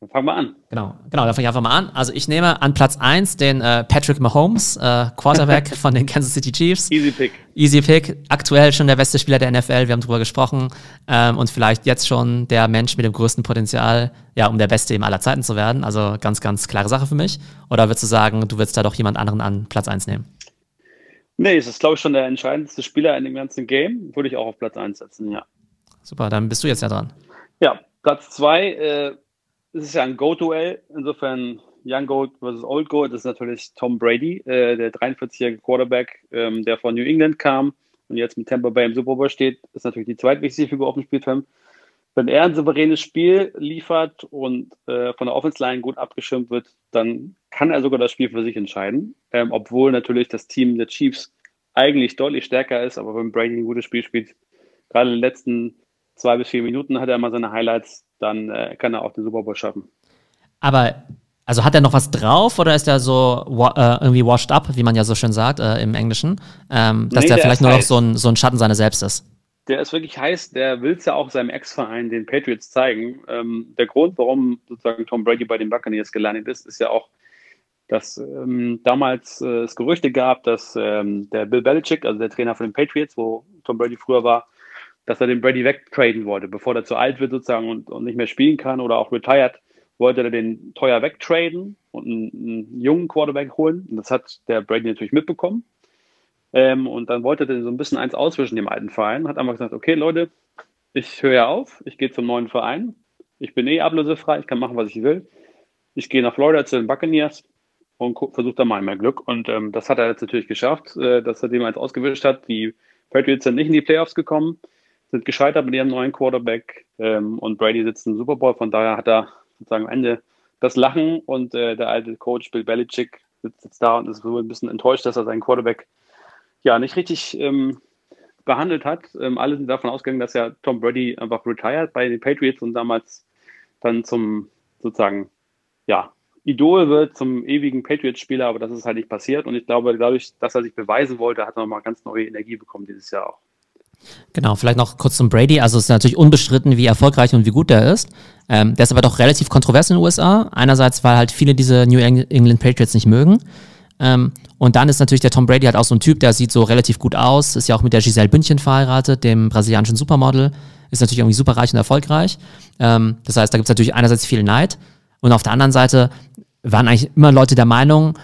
dann fangen wir an. Genau, genau, dann fange ich einfach mal an. Also ich nehme an Platz 1 den äh, Patrick Mahomes, äh, Quarterback [laughs] von den Kansas City Chiefs. Easy Pick. Easy Pick. Aktuell schon der beste Spieler der NFL, wir haben drüber gesprochen. Ähm, und vielleicht jetzt schon der Mensch mit dem größten Potenzial, ja, um der Beste eben aller Zeiten zu werden. Also ganz, ganz klare Sache für mich. Oder würdest du sagen, du würdest da doch jemand anderen an Platz 1 nehmen? Nee, es ist, glaube ich, schon der entscheidendste Spieler in dem ganzen Game. Würde ich auch auf Platz 1 setzen, ja. Super, dann bist du jetzt ja dran. Ja, Platz 2, äh, es ist ja ein Go-Duell. Insofern Young Goat versus Old Goat. Das ist natürlich Tom Brady, äh, der 43-jährige Quarterback, ähm, der von New England kam und jetzt mit Tampa Bay im Super Bowl steht. Das ist natürlich die zweitwichtigste Figur auf dem Spielfeld. Wenn er ein souveränes Spiel liefert und äh, von der Offense Line gut abgeschirmt wird, dann kann er sogar das Spiel für sich entscheiden. Ähm, obwohl natürlich das Team der Chiefs eigentlich deutlich stärker ist, aber wenn Brady ein gutes Spiel spielt, gerade in den letzten zwei bis vier Minuten hat er immer seine Highlights, dann äh, kann er auch den Super Bowl schaffen. Aber also hat er noch was drauf oder ist er so äh, irgendwie washed up, wie man ja so schön sagt äh, im Englischen, ähm, dass nee, der, der vielleicht nur noch so ein, so ein Schatten seiner selbst ist? Der ist wirklich heiß, der will es ja auch seinem Ex-Verein, den Patriots, zeigen. Ähm, der Grund, warum sozusagen Tom Brady bei den Buccaneers gelandet ist, ist ja auch, dass ähm, damals äh, es Gerüchte gab, dass ähm, der Bill Belichick, also der Trainer von den Patriots, wo Tom Brady früher war, dass er den Brady wegtraden wollte, bevor er zu alt wird sozusagen und, und nicht mehr spielen kann oder auch retired, wollte er den teuer wegtraden und einen, einen jungen Quarterback holen. Und das hat der Brady natürlich mitbekommen. Ähm, und dann wollte er so ein bisschen eins auswischen dem alten Verein, hat einfach gesagt, okay Leute, ich höre auf, ich gehe zum neuen Verein, ich bin eh ablösefrei, ich kann machen, was ich will. Ich gehe nach Florida zu den Buccaneers und versuche da mal mein Glück. Und ähm, das hat er jetzt natürlich geschafft, äh, dass er dem eins ausgewischt hat. Die Patriots sind nicht in die Playoffs gekommen sind gescheitert mit ihrem neuen Quarterback ähm, und Brady sitzt im Super Bowl. Von daher hat er sozusagen am Ende das Lachen und äh, der alte Coach Bill Belichick sitzt jetzt da und ist wohl ein bisschen enttäuscht, dass er seinen Quarterback ja nicht richtig ähm, behandelt hat. Ähm, alle sind davon ausgegangen, dass ja Tom Brady einfach retired bei den Patriots und damals dann zum sozusagen ja Idol wird zum ewigen Patriots-Spieler, aber das ist halt nicht passiert. Und ich glaube, dadurch, dass er sich beweisen wollte, hat er nochmal ganz neue Energie bekommen dieses Jahr auch. Genau, vielleicht noch kurz zum Brady. Also es ist natürlich unbestritten, wie erfolgreich und wie gut der ist. Ähm, der ist aber doch relativ kontrovers in den USA. Einerseits, weil halt viele diese New England Patriots nicht mögen. Ähm, und dann ist natürlich der Tom Brady halt auch so ein Typ, der sieht so relativ gut aus, ist ja auch mit der Giselle Bündchen verheiratet, dem brasilianischen Supermodel, ist natürlich irgendwie super reich und erfolgreich. Ähm, das heißt, da gibt es natürlich einerseits viel Neid und auf der anderen Seite waren eigentlich immer Leute der Meinung,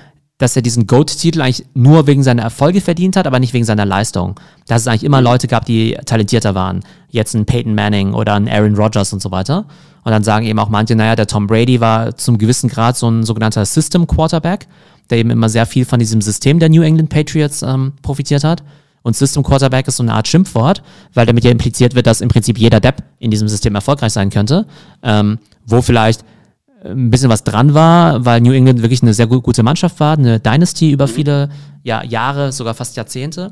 dass er diesen GOAT-Titel eigentlich nur wegen seiner Erfolge verdient hat, aber nicht wegen seiner Leistung. Dass es eigentlich immer. Leute gab, die talentierter waren. Jetzt ein Peyton Manning oder ein Aaron Rodgers und so weiter. Und dann sagen eben auch manche, naja, der Tom Brady war zum gewissen Grad so ein sogenannter System Quarterback, der eben immer sehr viel von diesem System der New England Patriots ähm, profitiert hat. Und System Quarterback ist so eine Art Schimpfwort, weil damit ja impliziert wird, dass im Prinzip jeder Depp in diesem System erfolgreich sein könnte. Ähm, wo vielleicht ein bisschen was dran war, weil New England wirklich eine sehr gute Mannschaft war, eine Dynasty über mhm. viele ja, Jahre, sogar fast Jahrzehnte.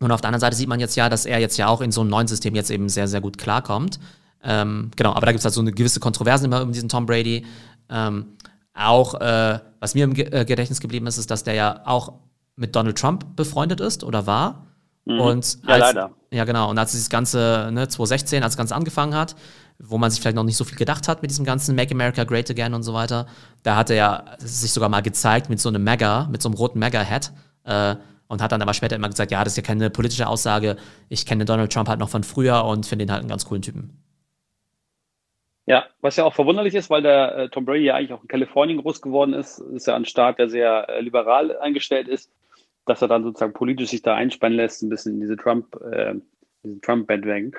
Und auf der anderen Seite sieht man jetzt ja, dass er jetzt ja auch in so einem neuen System jetzt eben sehr, sehr gut klarkommt. Ähm, genau, aber da gibt es halt so eine gewisse Kontroverse immer um diesen Tom Brady. Ähm, auch, äh, was mir im äh, Gedächtnis geblieben ist, ist, dass der ja auch mit Donald Trump befreundet ist oder war. Mhm. Und ja, leider. Ja, genau. Und als dieses Ganze, ne, 2016, als das Ganze angefangen hat, wo man sich vielleicht noch nicht so viel gedacht hat mit diesem ganzen Make America Great Again und so weiter. Da hat er ja sich sogar mal gezeigt mit so einem Mega, mit so einem roten Mega-Hat. Äh, und hat dann aber später immer gesagt, ja, das ist ja keine politische Aussage. Ich kenne Donald Trump halt noch von früher und finde ihn halt einen ganz coolen Typen. Ja, was ja auch verwunderlich ist, weil der äh, Tom Brady ja eigentlich auch in Kalifornien groß geworden ist, ist ja ein Staat, der sehr äh, liberal eingestellt ist, dass er dann sozusagen politisch sich da einspannen lässt, ein bisschen in diese Trump, äh, diesen Trump-Bandwagon.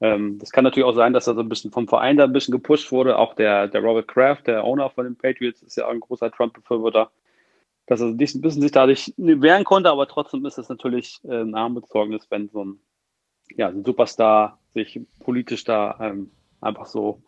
Ähm, das kann natürlich auch sein, dass er so ein bisschen vom Verein da ein bisschen gepusht wurde. Auch der, der Robert Kraft, der Owner von den Patriots, ist ja auch ein großer Trump-Befürworter. Dass er ein bisschen sich dadurch wehren konnte, aber trotzdem ist es natürlich äh, ein Armutszeugnis, wenn so ein, ja, ein Superstar sich politisch da ähm, einfach so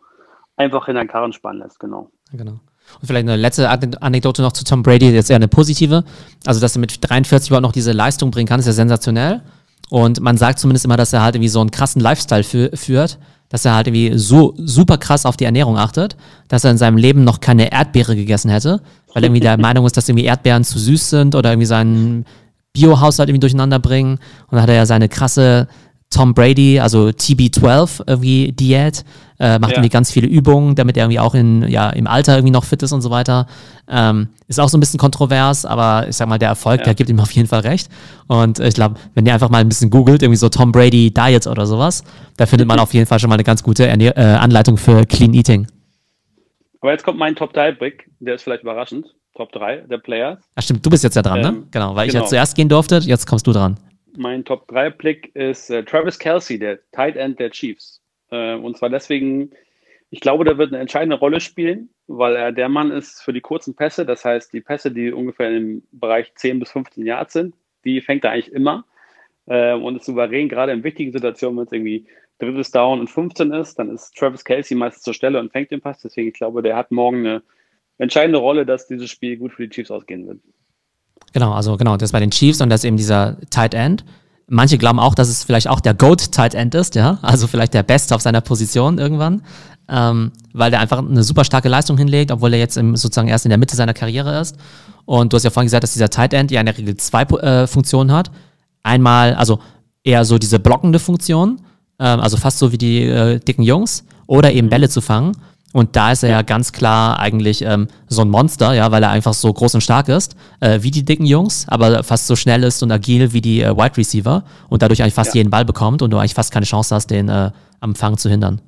einfach in einen Karren spannen lässt, genau. Genau. Und vielleicht eine letzte Anekdote noch zu Tom Brady, jetzt eher eine positive. Also, dass er mit 43 überhaupt noch diese Leistung bringen kann, ist ja sensationell. Und man sagt zumindest immer, dass er halt irgendwie so einen krassen Lifestyle fü führt, dass er halt irgendwie so super krass auf die Ernährung achtet, dass er in seinem Leben noch keine Erdbeere gegessen hätte, weil er irgendwie der [laughs] Meinung ist, dass irgendwie Erdbeeren zu süß sind oder irgendwie seinen Biohaushalt irgendwie durcheinander bringen. Und dann hat er ja seine krasse Tom Brady, also TB12 irgendwie Diät, äh, macht ja. irgendwie ganz viele Übungen, damit er irgendwie auch in, ja, im Alter irgendwie noch fit ist und so weiter. Ähm, ist auch so ein bisschen kontrovers, aber ich sag mal, der Erfolg, ja. der gibt ihm auf jeden Fall recht. Und ich glaube, wenn ihr einfach mal ein bisschen googelt, irgendwie so Tom Brady Diet oder sowas, da findet man auf jeden Fall schon mal eine ganz gute Ernähr äh, Anleitung für Clean Eating. Aber jetzt kommt mein Top 3 Brick, der ist vielleicht überraschend. Top 3 der Players. Ach stimmt, du bist jetzt ja dran, ne? ähm, ne? Genau, weil genau. ich ja zuerst gehen durfte, jetzt kommst du dran mein Top 3 Blick ist äh, Travis Kelsey, der Tight End der Chiefs. Äh, und zwar deswegen, ich glaube, der wird eine entscheidende Rolle spielen, weil er der Mann ist für die kurzen Pässe. Das heißt, die Pässe, die ungefähr im Bereich 10 bis 15 Yards sind, die fängt er eigentlich immer. Äh, und ist souverän, gerade in wichtigen Situationen, wenn es irgendwie drittes Down und 15 ist, dann ist Travis Kelsey meistens zur Stelle und fängt den Pass. Deswegen, ich glaube, der hat morgen eine entscheidende Rolle, dass dieses Spiel gut für die Chiefs ausgehen wird. Genau, also genau, das bei den Chiefs und das eben dieser Tight End. Manche glauben auch, dass es vielleicht auch der Goat Tight End ist, ja, also vielleicht der Beste auf seiner Position irgendwann, ähm, weil der einfach eine super starke Leistung hinlegt, obwohl er jetzt im, sozusagen erst in der Mitte seiner Karriere ist. Und du hast ja vorhin gesagt, dass dieser Tight End ja in der Regel zwei äh, Funktionen hat. Einmal, also eher so diese blockende Funktion, ähm, also fast so wie die äh, dicken Jungs, oder eben Bälle zu fangen. Und da ist er ja ganz klar eigentlich ähm, so ein Monster, ja, weil er einfach so groß und stark ist, äh, wie die dicken Jungs, aber fast so schnell ist und agil wie die äh, Wide Receiver und dadurch eigentlich fast ja. jeden Ball bekommt und du eigentlich fast keine Chance hast, den äh, am Fang zu hindern.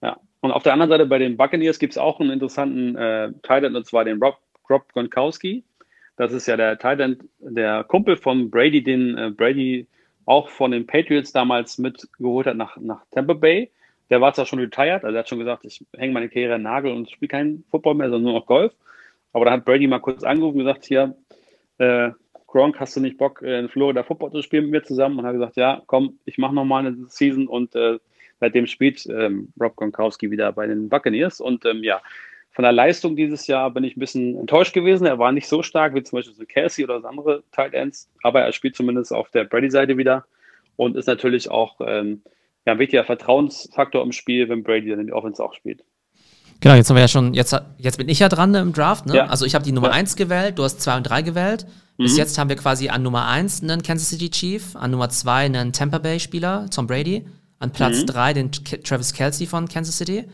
Ja, und auf der anderen Seite bei den Buccaneers gibt es auch einen interessanten äh, Tight und zwar den Rob, Rob Gronkowski. Das ist ja der Tight der Kumpel von Brady, den äh, Brady auch von den Patriots damals mitgeholt hat nach, nach Tampa Bay der war zwar schon retired, also er hat schon gesagt, ich hänge meine Karriere den Nagel und spiele keinen Football mehr, sondern nur noch Golf. Aber da hat Brady mal kurz angerufen und gesagt, hier, äh, Gronk, hast du nicht Bock, äh, in Florida Football zu spielen mit mir zusammen? Und hat gesagt, ja, komm, ich mache nochmal eine Season und äh, seitdem spielt ähm, Rob Gronkowski wieder bei den Buccaneers. Und ähm, ja, von der Leistung dieses Jahr bin ich ein bisschen enttäuscht gewesen. Er war nicht so stark wie zum Beispiel so Kelsey oder so andere Tight Ends, aber er spielt zumindest auf der Brady-Seite wieder und ist natürlich auch ähm, ja, ein wichtiger Vertrauensfaktor im Spiel, wenn Brady dann in die Offense auch spielt. Genau, jetzt haben wir ja schon, jetzt, jetzt bin ich ja dran im Draft, ne? Ja. Also ich habe die Nummer ja. 1 gewählt, du hast 2 und 3 gewählt. Bis mhm. jetzt haben wir quasi an Nummer 1 einen Kansas City Chief, an Nummer 2 einen Tampa Bay Spieler, Tom Brady, an Platz 3 mhm. den Travis Kelsey von Kansas City.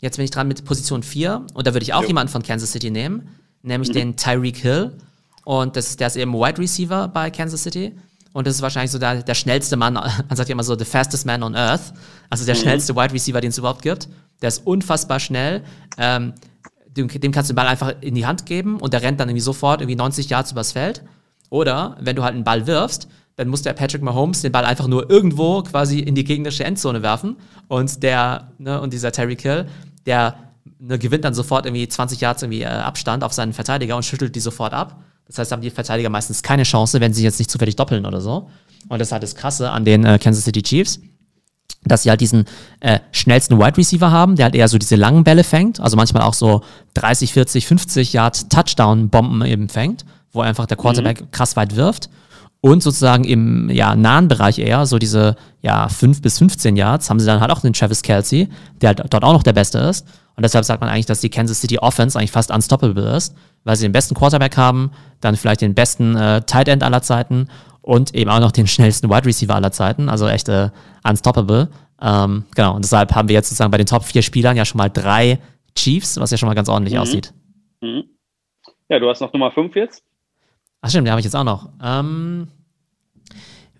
Jetzt bin ich dran mit Position 4 und da würde ich auch jo. jemanden von Kansas City nehmen, nämlich mhm. den Tyreek Hill. Und das, der ist eben Wide Receiver bei Kansas City. Und das ist wahrscheinlich so der, der schnellste Mann, [laughs] man sagt ja immer so, the fastest man on earth. Also der mhm. schnellste Wide Receiver, den es überhaupt gibt. Der ist unfassbar schnell. Ähm, dem, dem, kannst du den Ball einfach in die Hand geben und der rennt dann irgendwie sofort irgendwie 90 Yards übers Feld. Oder wenn du halt einen Ball wirfst, dann muss der Patrick Mahomes den Ball einfach nur irgendwo quasi in die gegnerische Endzone werfen. Und der, ne, und dieser Terry Kill, der ne, gewinnt dann sofort irgendwie 20 Yards irgendwie äh, Abstand auf seinen Verteidiger und schüttelt die sofort ab. Das heißt, haben die Verteidiger meistens keine Chance, wenn sie jetzt nicht zufällig doppeln oder so. Und das ist halt das Krasse an den äh, Kansas City Chiefs, dass sie halt diesen äh, schnellsten Wide Receiver haben, der halt eher so diese langen Bälle fängt, also manchmal auch so 30, 40, 50 Yard Touchdown-Bomben eben fängt, wo einfach der Quarterback mhm. krass weit wirft. Und sozusagen im ja, nahen Bereich eher, so diese ja, 5 bis 15 Yards, haben sie dann halt auch den Travis Kelsey, der halt dort auch noch der Beste ist. Und deshalb sagt man eigentlich, dass die Kansas City Offense eigentlich fast unstoppable ist, weil sie den besten Quarterback haben, dann vielleicht den besten äh, Tight End aller Zeiten und eben auch noch den [laughs] schnellsten Wide Receiver aller Zeiten, also echt äh, unstoppable. Ähm, genau, und deshalb haben wir jetzt sozusagen bei den Top 4 Spielern ja schon mal drei Chiefs, was ja schon mal ganz ordentlich mhm. aussieht. Mhm. Ja, du hast noch Nummer 5 jetzt. Ach stimmt, den habe ich jetzt auch noch. Ähm,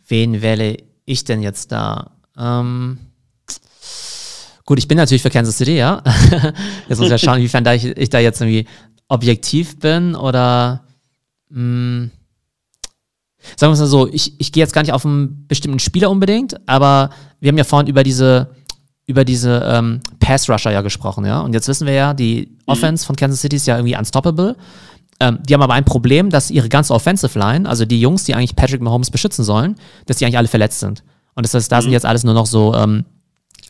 wen wähle ich denn jetzt da? Ähm, gut, ich bin natürlich für Kansas City, ja. [laughs] jetzt muss ich ja schauen, inwiefern da ich, ich, da jetzt irgendwie objektiv bin oder mh, hm, sagen wir es mal so, ich, ich gehe jetzt gar nicht auf einen bestimmten Spieler unbedingt, aber wir haben ja vorhin über diese über diese ähm, Pass-Rusher ja gesprochen, ja. Und jetzt wissen wir ja, die mhm. Offense von Kansas City ist ja irgendwie unstoppable. Ähm, die haben aber ein Problem, dass ihre ganze Offensive Line, also die Jungs, die eigentlich Patrick Mahomes beschützen sollen, dass die eigentlich alle verletzt sind. Und das heißt, da mhm. sind jetzt alles nur noch so ähm,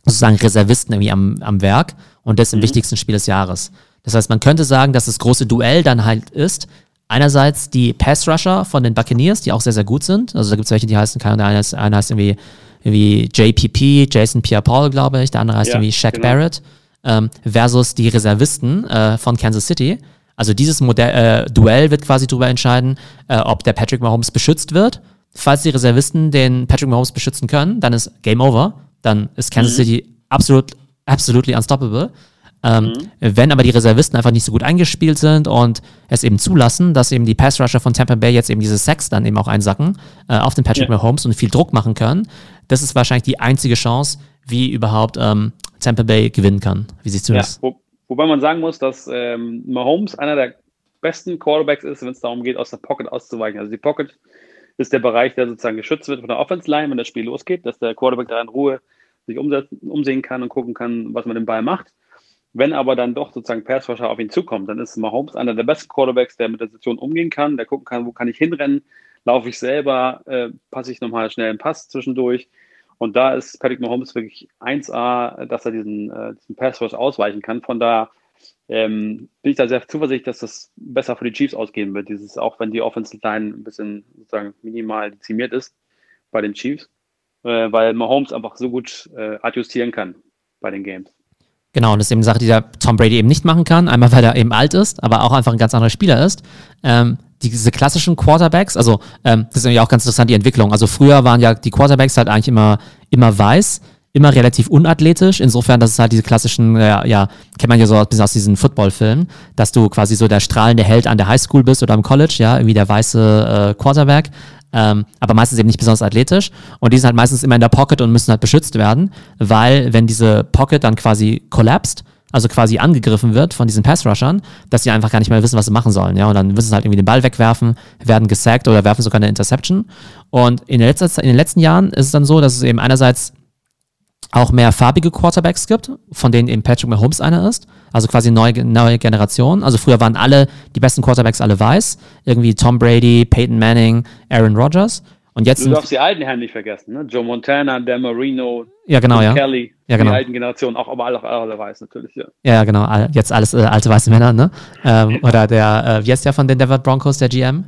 sozusagen Reservisten irgendwie am, am Werk und das im mhm. wichtigsten Spiel des Jahres. Das heißt, man könnte sagen, dass das große Duell dann halt ist, einerseits die Pass-Rusher von den Buccaneers, die auch sehr, sehr gut sind. Also da gibt es welche, die heißen, einer heißt, einer heißt irgendwie wie JPP, Jason Pierre-Paul, glaube ich, der andere heißt ja, irgendwie Shaq genau. Barrett, ähm, versus die Reservisten äh, von Kansas City. Also dieses Modell, äh, Duell wird quasi darüber entscheiden, äh, ob der Patrick Mahomes beschützt wird. Falls die Reservisten den Patrick Mahomes beschützen können, dann ist Game Over. Dann ist Kansas mhm. City absolut, absolutely unstoppable. Ähm, mhm. Wenn aber die Reservisten einfach nicht so gut eingespielt sind und es eben zulassen, dass eben die Pass-Rusher von Tampa Bay jetzt eben diese Sacks dann eben auch einsacken äh, auf den Patrick ja. Mahomes und viel Druck machen können, das ist wahrscheinlich die einzige Chance, wie überhaupt ähm, Tampa Bay gewinnen kann. Wie siehst du ja, das? Wo, wobei man sagen muss, dass ähm, Mahomes einer der besten Quarterbacks ist, wenn es darum geht, aus der Pocket auszuweichen. Also die Pocket ist der Bereich, der sozusagen geschützt wird von der Offense-Line, wenn das Spiel losgeht, dass der Quarterback da in Ruhe sich umsetzen, umsehen kann und gucken kann, was man dem Ball macht. Wenn aber dann doch sozusagen Passwasher auf ihn zukommt, dann ist Mahomes einer der besten Quarterbacks, der mit der Situation umgehen kann, der gucken kann, wo kann ich hinrennen, laufe ich selber, äh, passe ich nochmal schnell einen Pass zwischendurch. Und da ist Patrick Mahomes wirklich 1A, dass er diesen, äh, diesen Pass ausweichen kann. Von da ähm, bin ich da sehr zuversichtlich, dass das besser für die Chiefs ausgehen wird. Dieses, auch wenn die Offensive Line ein bisschen sozusagen minimal dezimiert ist bei den Chiefs, äh, weil Mahomes einfach so gut äh, adjustieren kann bei den Games. Genau, und das ist eben eine Sache, die der Tom Brady eben nicht machen kann. Einmal, weil er eben alt ist, aber auch einfach ein ganz anderer Spieler ist. Ähm, diese klassischen Quarterbacks, also ähm, das ist nämlich auch ganz interessant, die Entwicklung. Also früher waren ja die Quarterbacks halt eigentlich immer, immer weiß, immer relativ unathletisch. Insofern, dass es halt diese klassischen, ja, ja kennt man ja so ein bisschen aus diesen Footballfilmen, dass du quasi so der strahlende Held an der Highschool bist oder im College, ja, irgendwie der weiße äh, Quarterback. Ähm, aber meistens eben nicht besonders athletisch. Und die sind halt meistens immer in der Pocket und müssen halt beschützt werden, weil wenn diese Pocket dann quasi kollapst, also quasi angegriffen wird von diesen Pass-Rushern, dass sie einfach gar nicht mehr wissen, was sie machen sollen. Ja? Und dann müssen sie halt irgendwie den Ball wegwerfen, werden gesackt oder werfen sogar eine Interception. Und in, letzter, in den letzten Jahren ist es dann so, dass es eben einerseits auch mehr farbige Quarterbacks gibt, von denen eben Patrick Mahomes einer ist. Also quasi neue, neue Generation. Also früher waren alle, die besten Quarterbacks alle weiß. Irgendwie Tom Brady, Peyton Manning, Aaron Rodgers. Und jetzt du darfst die alten Herren nicht vergessen, ne? Joe Montana, Dan Marino, ja, genau, ja. Kelly, ja, genau. die alten Generationen, auch aber alle, alle weiß natürlich, ja. Ja, genau, jetzt alles äh, alte weiße Männer, ne? Ähm, oder der, äh, wie heißt der von den Denver Broncos, der GM?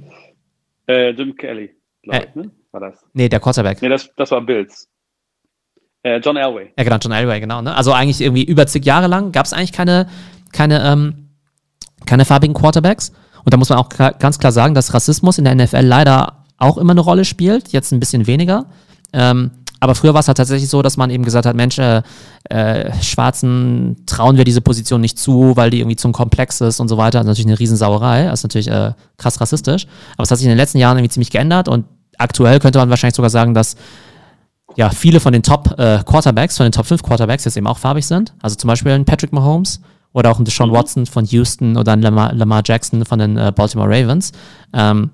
Äh, Jim Kelly, glaube äh, ich, ne? War das? Nee, der Quarterback. Nee, das, das war Bills. Äh, John Elway. Ja, genau, John Elway, genau. Ne? Also eigentlich irgendwie über zig Jahre lang gab es eigentlich keine, keine, ähm, keine farbigen Quarterbacks. Und da muss man auch ganz klar sagen, dass Rassismus in der NFL leider auch immer eine Rolle spielt, jetzt ein bisschen weniger. Ähm, aber früher war es halt tatsächlich so, dass man eben gesagt hat, Mensch, äh, äh, Schwarzen trauen wir diese Position nicht zu, weil die irgendwie zum komplex ist und so weiter. Das ist natürlich eine Riesensauerei, das ist natürlich äh, krass rassistisch. Aber es hat sich in den letzten Jahren irgendwie ziemlich geändert und aktuell könnte man wahrscheinlich sogar sagen, dass ja, viele von den Top äh, Quarterbacks, von den Top 5 Quarterbacks jetzt eben auch farbig sind. Also zum Beispiel ein Patrick Mahomes oder auch ein Deshaun mhm. Watson von Houston oder ein Lamar, Lamar Jackson von den äh, Baltimore Ravens. Ähm,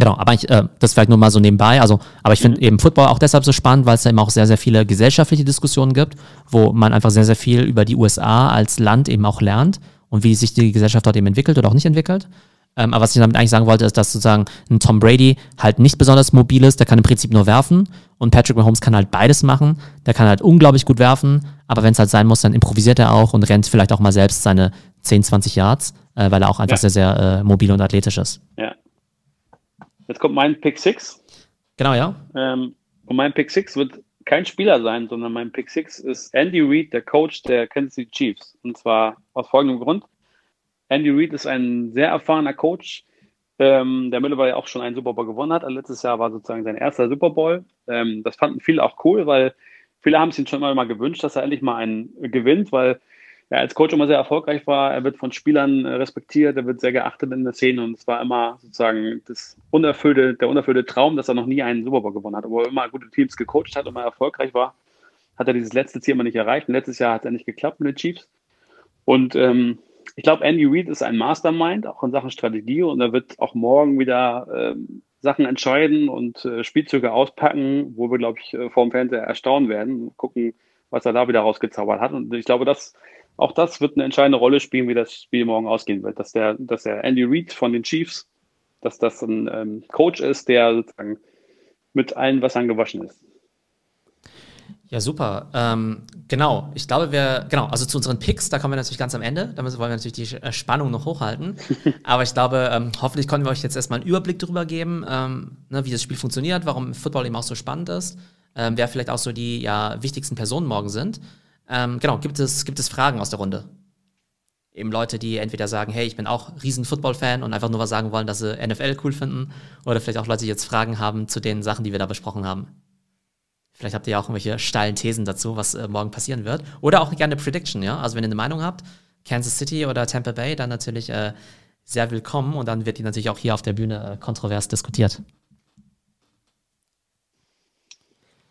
Genau, aber ich, äh, das vielleicht nur mal so nebenbei. Also, aber ich finde mhm. eben Football auch deshalb so spannend, weil es da eben auch sehr, sehr viele gesellschaftliche Diskussionen gibt, wo man einfach sehr, sehr viel über die USA als Land eben auch lernt und wie sich die Gesellschaft dort eben entwickelt oder auch nicht entwickelt. Ähm, aber was ich damit eigentlich sagen wollte, ist, dass sozusagen ein Tom Brady halt nicht besonders mobil ist, der kann im Prinzip nur werfen und Patrick Mahomes kann halt beides machen. Der kann halt unglaublich gut werfen, aber wenn es halt sein muss, dann improvisiert er auch und rennt vielleicht auch mal selbst seine 10, 20 Yards, äh, weil er auch einfach ja. sehr, sehr äh, mobil und athletisch ist. Ja, Jetzt kommt mein Pick 6. Genau, ja. Ähm, und mein Pick 6 wird kein Spieler sein, sondern mein Pick 6 ist Andy Reid, der Coach der Kansas City Chiefs. Und zwar aus folgendem Grund. Andy Reid ist ein sehr erfahrener Coach, ähm, der mittlerweile auch schon einen Super Bowl gewonnen hat. Letztes Jahr war sozusagen sein erster Super Bowl. Ähm, das fanden viele auch cool, weil viele haben es ihm schon mal, mal gewünscht, dass er endlich mal einen gewinnt, weil er als Coach immer sehr erfolgreich war. Er wird von Spielern äh, respektiert, er wird sehr geachtet in der Szene und es war immer sozusagen das unerfüllte, der unerfüllte Traum, dass er noch nie einen Super Bowl gewonnen hat, obwohl er immer gute Teams gecoacht hat und immer erfolgreich war. Hat er dieses letzte Ziel immer nicht erreicht. Und letztes Jahr hat er nicht geklappt mit den Chiefs. Und ähm, ich glaube, Andy Reid ist ein Mastermind, auch in Sachen Strategie, und er wird auch morgen wieder ähm, Sachen entscheiden und äh, Spielzüge auspacken, wo wir, glaube ich, äh, vor dem Fernseher erstaunen werden, gucken, was er da wieder rausgezaubert hat. Und ich glaube, das, auch das wird eine entscheidende Rolle spielen, wie das Spiel morgen ausgehen wird. Dass der, dass der Andy Reid von den Chiefs, dass das ein ähm, Coach ist, der sozusagen mit allen Wassern gewaschen ist. Ja, super. Ähm, genau, ich glaube, wir, genau, also zu unseren Picks, da kommen wir natürlich ganz am Ende. Da wollen wir natürlich die äh, Spannung noch hochhalten. [laughs] Aber ich glaube, ähm, hoffentlich konnten wir euch jetzt erstmal einen Überblick darüber geben, ähm, ne, wie das Spiel funktioniert, warum Football eben auch so spannend ist, ähm, wer vielleicht auch so die ja, wichtigsten Personen morgen sind. Ähm, genau, gibt es, gibt es Fragen aus der Runde? Eben Leute, die entweder sagen, hey, ich bin auch riesen Football-Fan und einfach nur was sagen wollen, dass sie NFL cool finden. Oder vielleicht auch Leute, die jetzt Fragen haben zu den Sachen, die wir da besprochen haben. Vielleicht habt ihr ja auch irgendwelche steilen Thesen dazu, was äh, morgen passieren wird. Oder auch gerne eine Prediction, ja. Also wenn ihr eine Meinung habt, Kansas City oder Tampa Bay, dann natürlich äh, sehr willkommen und dann wird die natürlich auch hier auf der Bühne äh, kontrovers diskutiert.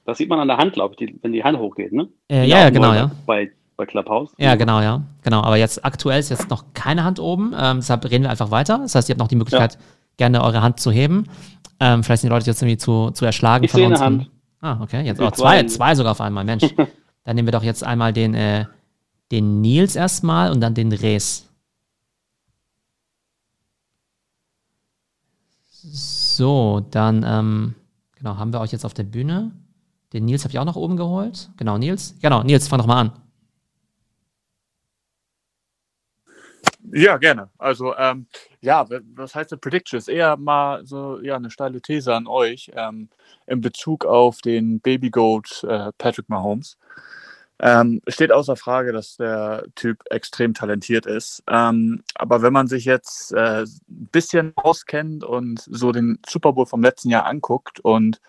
Das sieht man an der Hand, glaube ich, die, wenn die Hand hochgeht, ne? Äh, ja, ja, genau, ja. Bei, bei Clubhouse. Ja, genau, ja. Genau. Aber jetzt aktuell ist jetzt noch keine Hand oben, ähm, deshalb reden wir einfach weiter. Das heißt, ihr habt noch die Möglichkeit, ja. gerne eure Hand zu heben. Ähm, vielleicht sind die Leute jetzt irgendwie zu, zu erschlagen ich von uns. Eine Hand. Ah, okay. Jetzt oh, zwei, zwei sogar auf einmal, Mensch. [laughs] dann nehmen wir doch jetzt einmal den, äh, den Nils erstmal und dann den Res. So, dann ähm, genau, haben wir euch jetzt auf der Bühne. Den Nils habe ich auch noch oben geholt. Genau, Nils. Genau, Nils, fang doch mal an. Ja, gerne. Also, ähm, ja, was heißt eine Prediction? Ist eher mal so ja, eine steile These an euch ähm, in Bezug auf den Baby Goat äh, Patrick Mahomes. Ähm, steht außer Frage, dass der Typ extrem talentiert ist. Ähm, aber wenn man sich jetzt äh, ein bisschen auskennt und so den Super Bowl vom letzten Jahr anguckt und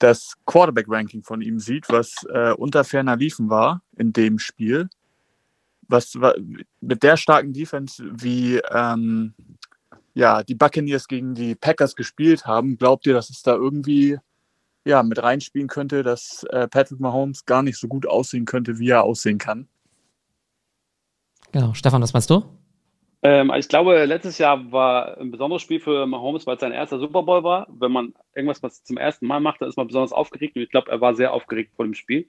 das Quarterback-Ranking von ihm sieht, was äh, unter ferner Liefen war in dem Spiel, was mit der starken Defense, wie ähm, ja, die Buccaneers gegen die Packers gespielt haben, glaubt ihr, dass es da irgendwie ja, mit reinspielen könnte, dass äh, Patrick Mahomes gar nicht so gut aussehen könnte, wie er aussehen kann? Genau. Stefan, was meinst du? Ähm, ich glaube, letztes Jahr war ein besonderes Spiel für Mahomes, weil es sein erster Super Bowl war. Wenn man irgendwas was zum ersten Mal macht, dann ist man besonders aufgeregt. Und ich glaube, er war sehr aufgeregt vor dem Spiel.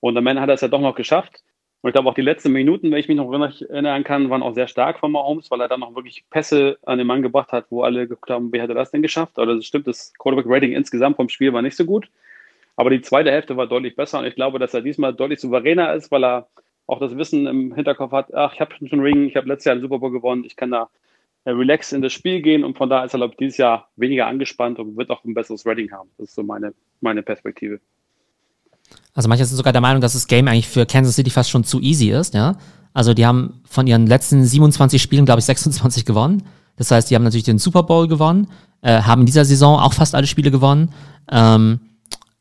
Und am Ende hat er es ja doch noch geschafft. Und ich glaube auch die letzten Minuten, wenn ich mich noch erinnern kann, waren auch sehr stark von Mahomes, weil er dann noch wirklich Pässe an den Mann gebracht hat, wo alle geguckt haben, wie hätte das denn geschafft? Aber das stimmt, das Quarterback-Rating insgesamt vom Spiel war nicht so gut. Aber die zweite Hälfte war deutlich besser und ich glaube, dass er diesmal deutlich souveräner ist, weil er auch das Wissen im Hinterkopf hat, ach, ich habe schon einen Ring, ich habe letztes Jahr einen Super Bowl gewonnen, ich kann da äh, relax in das Spiel gehen und von da ist er, glaube ich, dieses Jahr weniger angespannt und wird auch ein besseres Rating haben. Das ist so meine, meine Perspektive. Also manche sind sogar der Meinung, dass das Game eigentlich für Kansas City fast schon zu easy ist, ja. Also die haben von ihren letzten 27 Spielen, glaube ich, [laughs] 26 gewonnen. Das heißt, die haben natürlich den Super Bowl gewonnen, äh, haben in dieser Saison auch fast alle Spiele gewonnen. Ähm,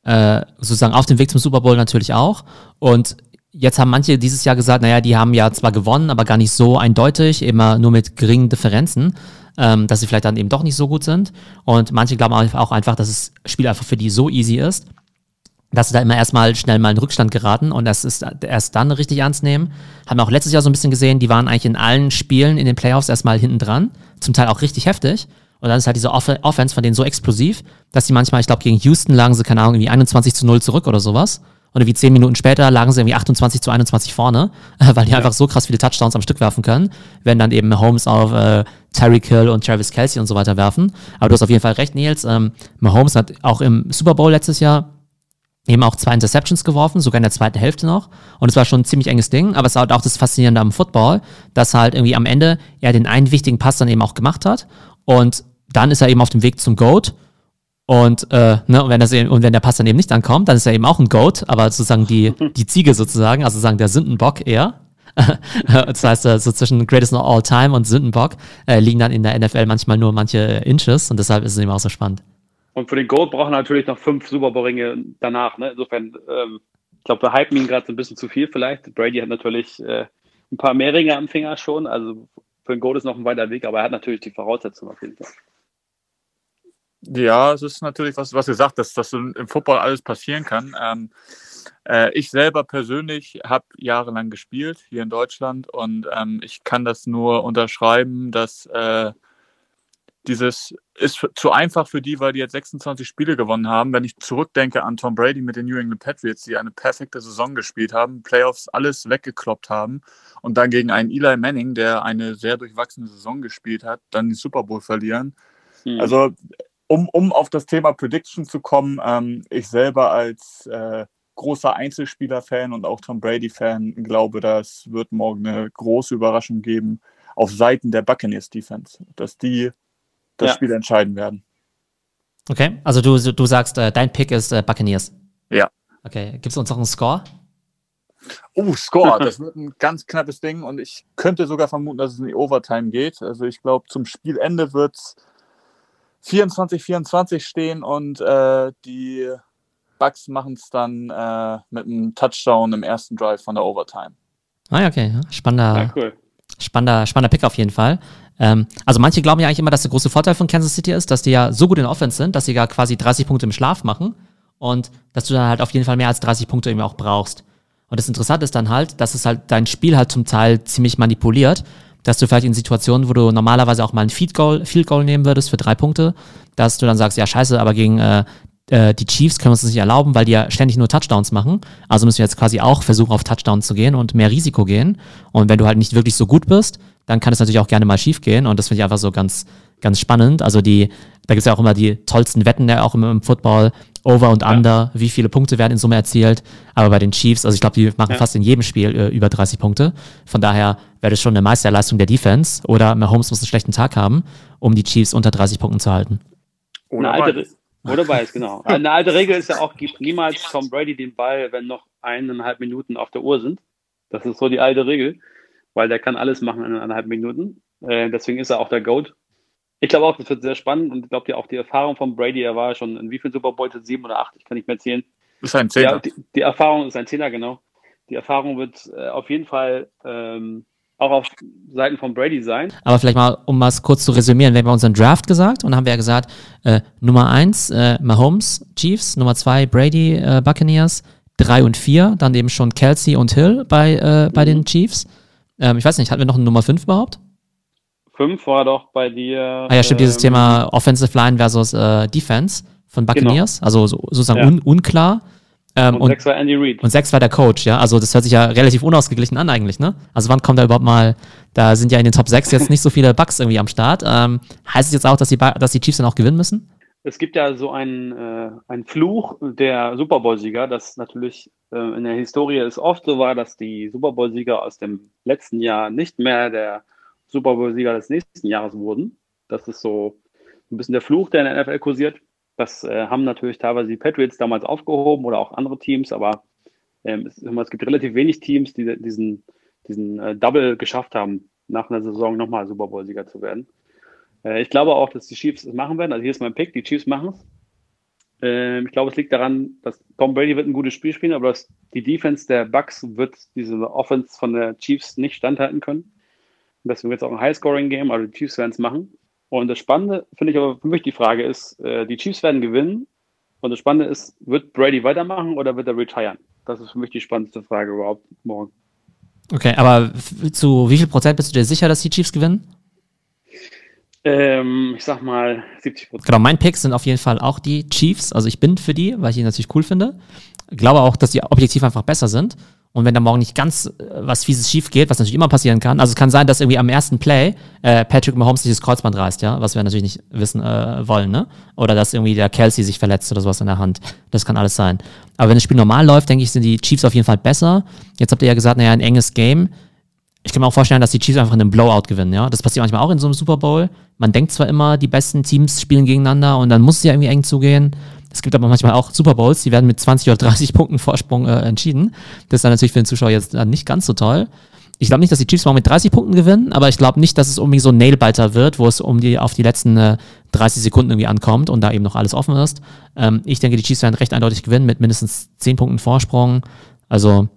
äh, sozusagen auf dem Weg zum Super Bowl natürlich auch. Und jetzt haben manche dieses Jahr gesagt, naja, die haben ja zwar gewonnen, aber gar nicht so eindeutig, immer nur mit geringen Differenzen, ähm, dass sie vielleicht dann eben doch nicht so gut sind. Und manche glauben auch einfach, dass das Spiel einfach für die so easy ist, dass sie da immer erstmal schnell mal in Rückstand geraten und das ist erst dann richtig ernst nehmen. Haben wir auch letztes Jahr so ein bisschen gesehen, die waren eigentlich in allen Spielen in den Playoffs erstmal hinten dran, zum Teil auch richtig heftig. Und dann ist halt diese Off Offense von denen so explosiv, dass sie manchmal, ich glaube, gegen Houston lagen sie, keine Ahnung, irgendwie 21 zu 0 zurück oder sowas. Und irgendwie zehn Minuten später lagen sie irgendwie 28 zu 21 vorne, [laughs] weil die ja. einfach so krass viele Touchdowns am Stück werfen können, wenn dann eben Mahomes auf äh, Terry Kill und Travis Kelsey und so weiter werfen. Aber du hast auf jeden Fall recht, Nils. Ähm, Mahomes hat auch im Super Bowl letztes Jahr eben auch zwei Interceptions geworfen, sogar in der zweiten Hälfte noch. Und es war schon ein ziemlich enges Ding, aber es war halt auch das Faszinierende am Football, dass halt irgendwie am Ende er den einen wichtigen Pass dann eben auch gemacht hat. Und dann ist er eben auf dem Weg zum Goat. Und, äh, ne, und, wenn das eben, und wenn der Pass dann eben nicht ankommt, dann ist er eben auch ein Goat, aber sozusagen die, [laughs] die Ziege sozusagen, also sozusagen der Sündenbock eher. [laughs] das heißt, äh, so zwischen Greatest of All Time und Sündenbock äh, liegen dann in der NFL manchmal nur manche Inches und deshalb ist es eben auch so spannend. Und für den Gold brauchen wir natürlich noch fünf Super Bowl-Ringe danach. Ne? Insofern, ähm, ich glaube, wir hypen ihn gerade so ein bisschen zu viel vielleicht. Brady hat natürlich äh, ein paar mehr Ringe am Finger schon. Also für den Gold ist noch ein weiter Weg, aber er hat natürlich die Voraussetzungen auf jeden Fall. Ja, es ist natürlich, was, was ihr sagt, dass das im Football alles passieren kann. Ähm, äh, ich selber persönlich habe jahrelang gespielt hier in Deutschland und ähm, ich kann das nur unterschreiben, dass äh, dieses ist zu einfach für die, weil die jetzt 26 Spiele gewonnen haben. Wenn ich zurückdenke an Tom Brady mit den New England Patriots, die eine perfekte Saison gespielt haben, Playoffs alles weggekloppt haben und dann gegen einen Eli Manning, der eine sehr durchwachsene Saison gespielt hat, dann den Super Bowl verlieren. Mhm. Also um, um auf das Thema Prediction zu kommen, ähm, ich selber als äh, großer Einzelspieler-Fan und auch Tom Brady-Fan glaube, das wird morgen eine große Überraschung geben auf Seiten der Buccaneers-Defense, dass die das ja. Spiel entscheiden werden. Okay, also du, du sagst, äh, dein Pick ist äh, Buccaneers. Ja. Okay, gibt es uns noch einen Score? Oh, Score, [laughs] das wird ein ganz knappes Ding und ich könnte sogar vermuten, dass es in die Overtime geht. Also ich glaube, zum Spielende wird es 24-24 stehen und äh, die Bucks machen es dann äh, mit einem Touchdown im ersten Drive von der Overtime. Ah, okay. Spannender, ja, cool. Spannender, spannender Pick auf jeden Fall. Ähm, also manche glauben ja eigentlich immer, dass der große Vorteil von Kansas City ist, dass die ja so gut in Offense sind, dass sie gar quasi 30 Punkte im Schlaf machen und dass du dann halt auf jeden Fall mehr als 30 Punkte irgendwie auch brauchst. Und das Interessante ist dann halt, dass es halt dein Spiel halt zum Teil ziemlich manipuliert, dass du vielleicht in Situationen, wo du normalerweise auch mal ein Field Goal, Field Goal nehmen würdest für drei Punkte, dass du dann sagst, ja scheiße, aber gegen äh, äh, die Chiefs können wir uns das nicht erlauben, weil die ja ständig nur Touchdowns machen. Also müssen wir jetzt quasi auch versuchen, auf Touchdowns zu gehen und mehr Risiko gehen. Und wenn du halt nicht wirklich so gut bist, dann kann es natürlich auch gerne mal schief gehen. Und das finde ich einfach so ganz, ganz spannend. Also die, da gibt es ja auch immer die tollsten Wetten, ja auch im, im Football, Over und Under, ja. wie viele Punkte werden in Summe erzielt. Aber bei den Chiefs, also ich glaube, die machen ja. fast in jedem Spiel äh, über 30 Punkte. Von daher wäre das schon eine Meisterleistung der Defense. Oder Mahomes muss einen schlechten Tag haben, um die Chiefs unter 30 Punkten zu halten. Eine alte, oder beides, genau. [laughs] Eine alte Regel ist ja auch, gib niemals Tom Brady den Ball, wenn noch eineinhalb Minuten auf der Uhr sind. Das ist so die alte Regel, weil der kann alles machen in eineinhalb Minuten. Äh, deswegen ist er auch der GOAT. Ich glaube auch, das wird sehr spannend und ich glaube ja auch die Erfahrung von Brady, er war schon in wie viel Super Bowl? Sieben oder acht, ich kann nicht mehr zählen. Ist ein Zehner. Die, die, Erfahrung ist ein Zehner, genau. Die Erfahrung wird äh, auf jeden Fall ähm, auch auf Seiten von Brady sein. Aber vielleicht mal, um mal kurz zu resümieren, wir haben unseren Draft gesagt und haben wir ja gesagt, äh, Nummer eins äh, Mahomes, Chiefs, Nummer zwei Brady, äh, Buccaneers, drei und vier, dann eben schon Kelsey und Hill bei, äh, bei mhm. den Chiefs. Ähm, ich weiß nicht, hatten wir noch eine Nummer fünf überhaupt? Fünf war doch bei dir. Ah ja, stimmt, ähm, dieses Thema Offensive Line versus äh, Defense von Buccaneers, genau. also so, sozusagen ja. un unklar. Ähm, und, sechs war Andy Reid. Und sechs war der Coach, ja. Also das hört sich ja relativ unausgeglichen an eigentlich, ne? Also wann kommt da überhaupt mal, da sind ja in den Top 6 jetzt nicht so viele Bugs irgendwie am Start. Ähm, heißt es jetzt auch, dass die, dass die Chiefs dann auch gewinnen müssen? Es gibt ja so einen, äh, einen Fluch der Super Bowl-Sieger, das natürlich äh, in der Historie es oft so war, dass die Super Bowl-Sieger aus dem letzten Jahr nicht mehr der Super Bowl-Sieger des nächsten Jahres wurden. Das ist so ein bisschen der Fluch, der in der NFL kursiert. Das äh, haben natürlich teilweise die Patriots damals aufgehoben oder auch andere Teams, aber ähm, es, es, gibt relativ wenig Teams, die diesen, diesen äh, Double geschafft haben, nach einer Saison nochmal Super Bowl-Sieger zu werden. Äh, ich glaube auch, dass die Chiefs es machen werden. Also hier ist mein Pick, die Chiefs machen es. Ähm, ich glaube, es liegt daran, dass Tom Brady wird ein gutes Spiel spielen, aber dass die Defense der Bucks wird diese Offense von der Chiefs nicht standhalten können. Deswegen wird es auch ein High-Scoring-Game, also die Chiefs werden es machen. Und das Spannende, finde ich aber für mich die Frage ist, äh, die Chiefs werden gewinnen. Und das Spannende ist, wird Brady weitermachen oder wird er retiren? Das ist für mich die spannendste Frage überhaupt morgen. Okay, aber zu wie viel Prozent bist du dir sicher, dass die Chiefs gewinnen? Ähm, ich sag mal 70 Prozent. Genau, mein Pick sind auf jeden Fall auch die Chiefs. Also ich bin für die, weil ich die natürlich cool finde. Glaube auch, dass die objektiv einfach besser sind. Und wenn da morgen nicht ganz äh, was Fieses schief geht, was natürlich immer passieren kann, also es kann sein, dass irgendwie am ersten Play äh, Patrick Mahomes sich das Kreuzband reißt, ja, was wir natürlich nicht wissen äh, wollen, ne? Oder dass irgendwie der Kelsey sich verletzt oder sowas in der Hand. Das kann alles sein. Aber wenn das Spiel normal läuft, denke ich, sind die Chiefs auf jeden Fall besser. Jetzt habt ihr ja gesagt, naja, ein enges Game. Ich kann mir auch vorstellen, dass die Chiefs einfach in einem Blowout gewinnen, ja. Das passiert manchmal auch in so einem Super Bowl. Man denkt zwar immer, die besten Teams spielen gegeneinander und dann muss es ja irgendwie eng zugehen. Es gibt aber manchmal auch Super Bowls, die werden mit 20 oder 30 Punkten Vorsprung äh, entschieden. Das ist dann natürlich für den Zuschauer jetzt äh, nicht ganz so toll. Ich glaube nicht, dass die Chiefs morgen mit 30 Punkten gewinnen, aber ich glaube nicht, dass es irgendwie so ein Nailbiter wird, wo es um die auf die letzten äh, 30 Sekunden irgendwie ankommt und da eben noch alles offen ist. Ähm, ich denke, die Chiefs werden recht eindeutig gewinnen mit mindestens 10 Punkten Vorsprung. Also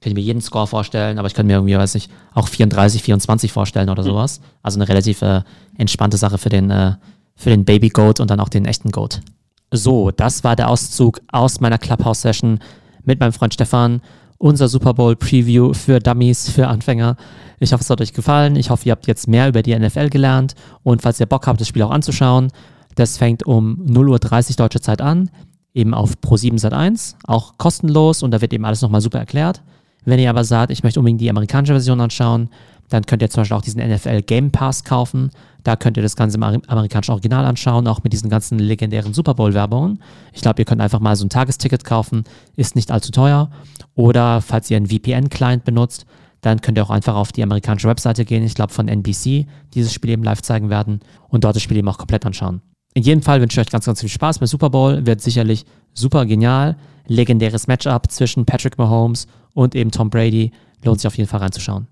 Könnte mir jeden Score vorstellen, aber ich könnte mir irgendwie, weiß nicht, auch 34, 24 vorstellen oder mhm. sowas. Also eine relativ äh, entspannte Sache für den, äh, für den Baby Goat und dann auch den echten Goat. So, das war der Auszug aus meiner Clubhouse-Session mit meinem Freund Stefan. Unser Super Bowl Preview für Dummies, für Anfänger. Ich hoffe, es hat euch gefallen. Ich hoffe, ihr habt jetzt mehr über die NFL gelernt. Und falls ihr Bock habt, das Spiel auch anzuschauen, das fängt um 0.30 Uhr deutsche Zeit an, eben auf Pro7 Sat1, auch kostenlos und da wird eben alles nochmal super erklärt. Wenn ihr aber sagt, ich möchte unbedingt die amerikanische Version anschauen, dann könnt ihr zum Beispiel auch diesen NFL Game Pass kaufen. Da könnt ihr das Ganze im amerikanischen Original anschauen, auch mit diesen ganzen legendären Super Bowl-Werbungen. Ich glaube, ihr könnt einfach mal so ein Tagesticket kaufen, ist nicht allzu teuer. Oder falls ihr einen VPN-Client benutzt, dann könnt ihr auch einfach auf die amerikanische Webseite gehen, ich glaube von NBC, dieses Spiel eben live zeigen werden und dort das Spiel eben auch komplett anschauen. In jedem Fall wünsche ich euch ganz, ganz viel Spaß beim Super Bowl, wird sicherlich super genial. Legendäres Matchup zwischen Patrick Mahomes und eben Tom Brady. Lohnt sich auf jeden Fall reinzuschauen.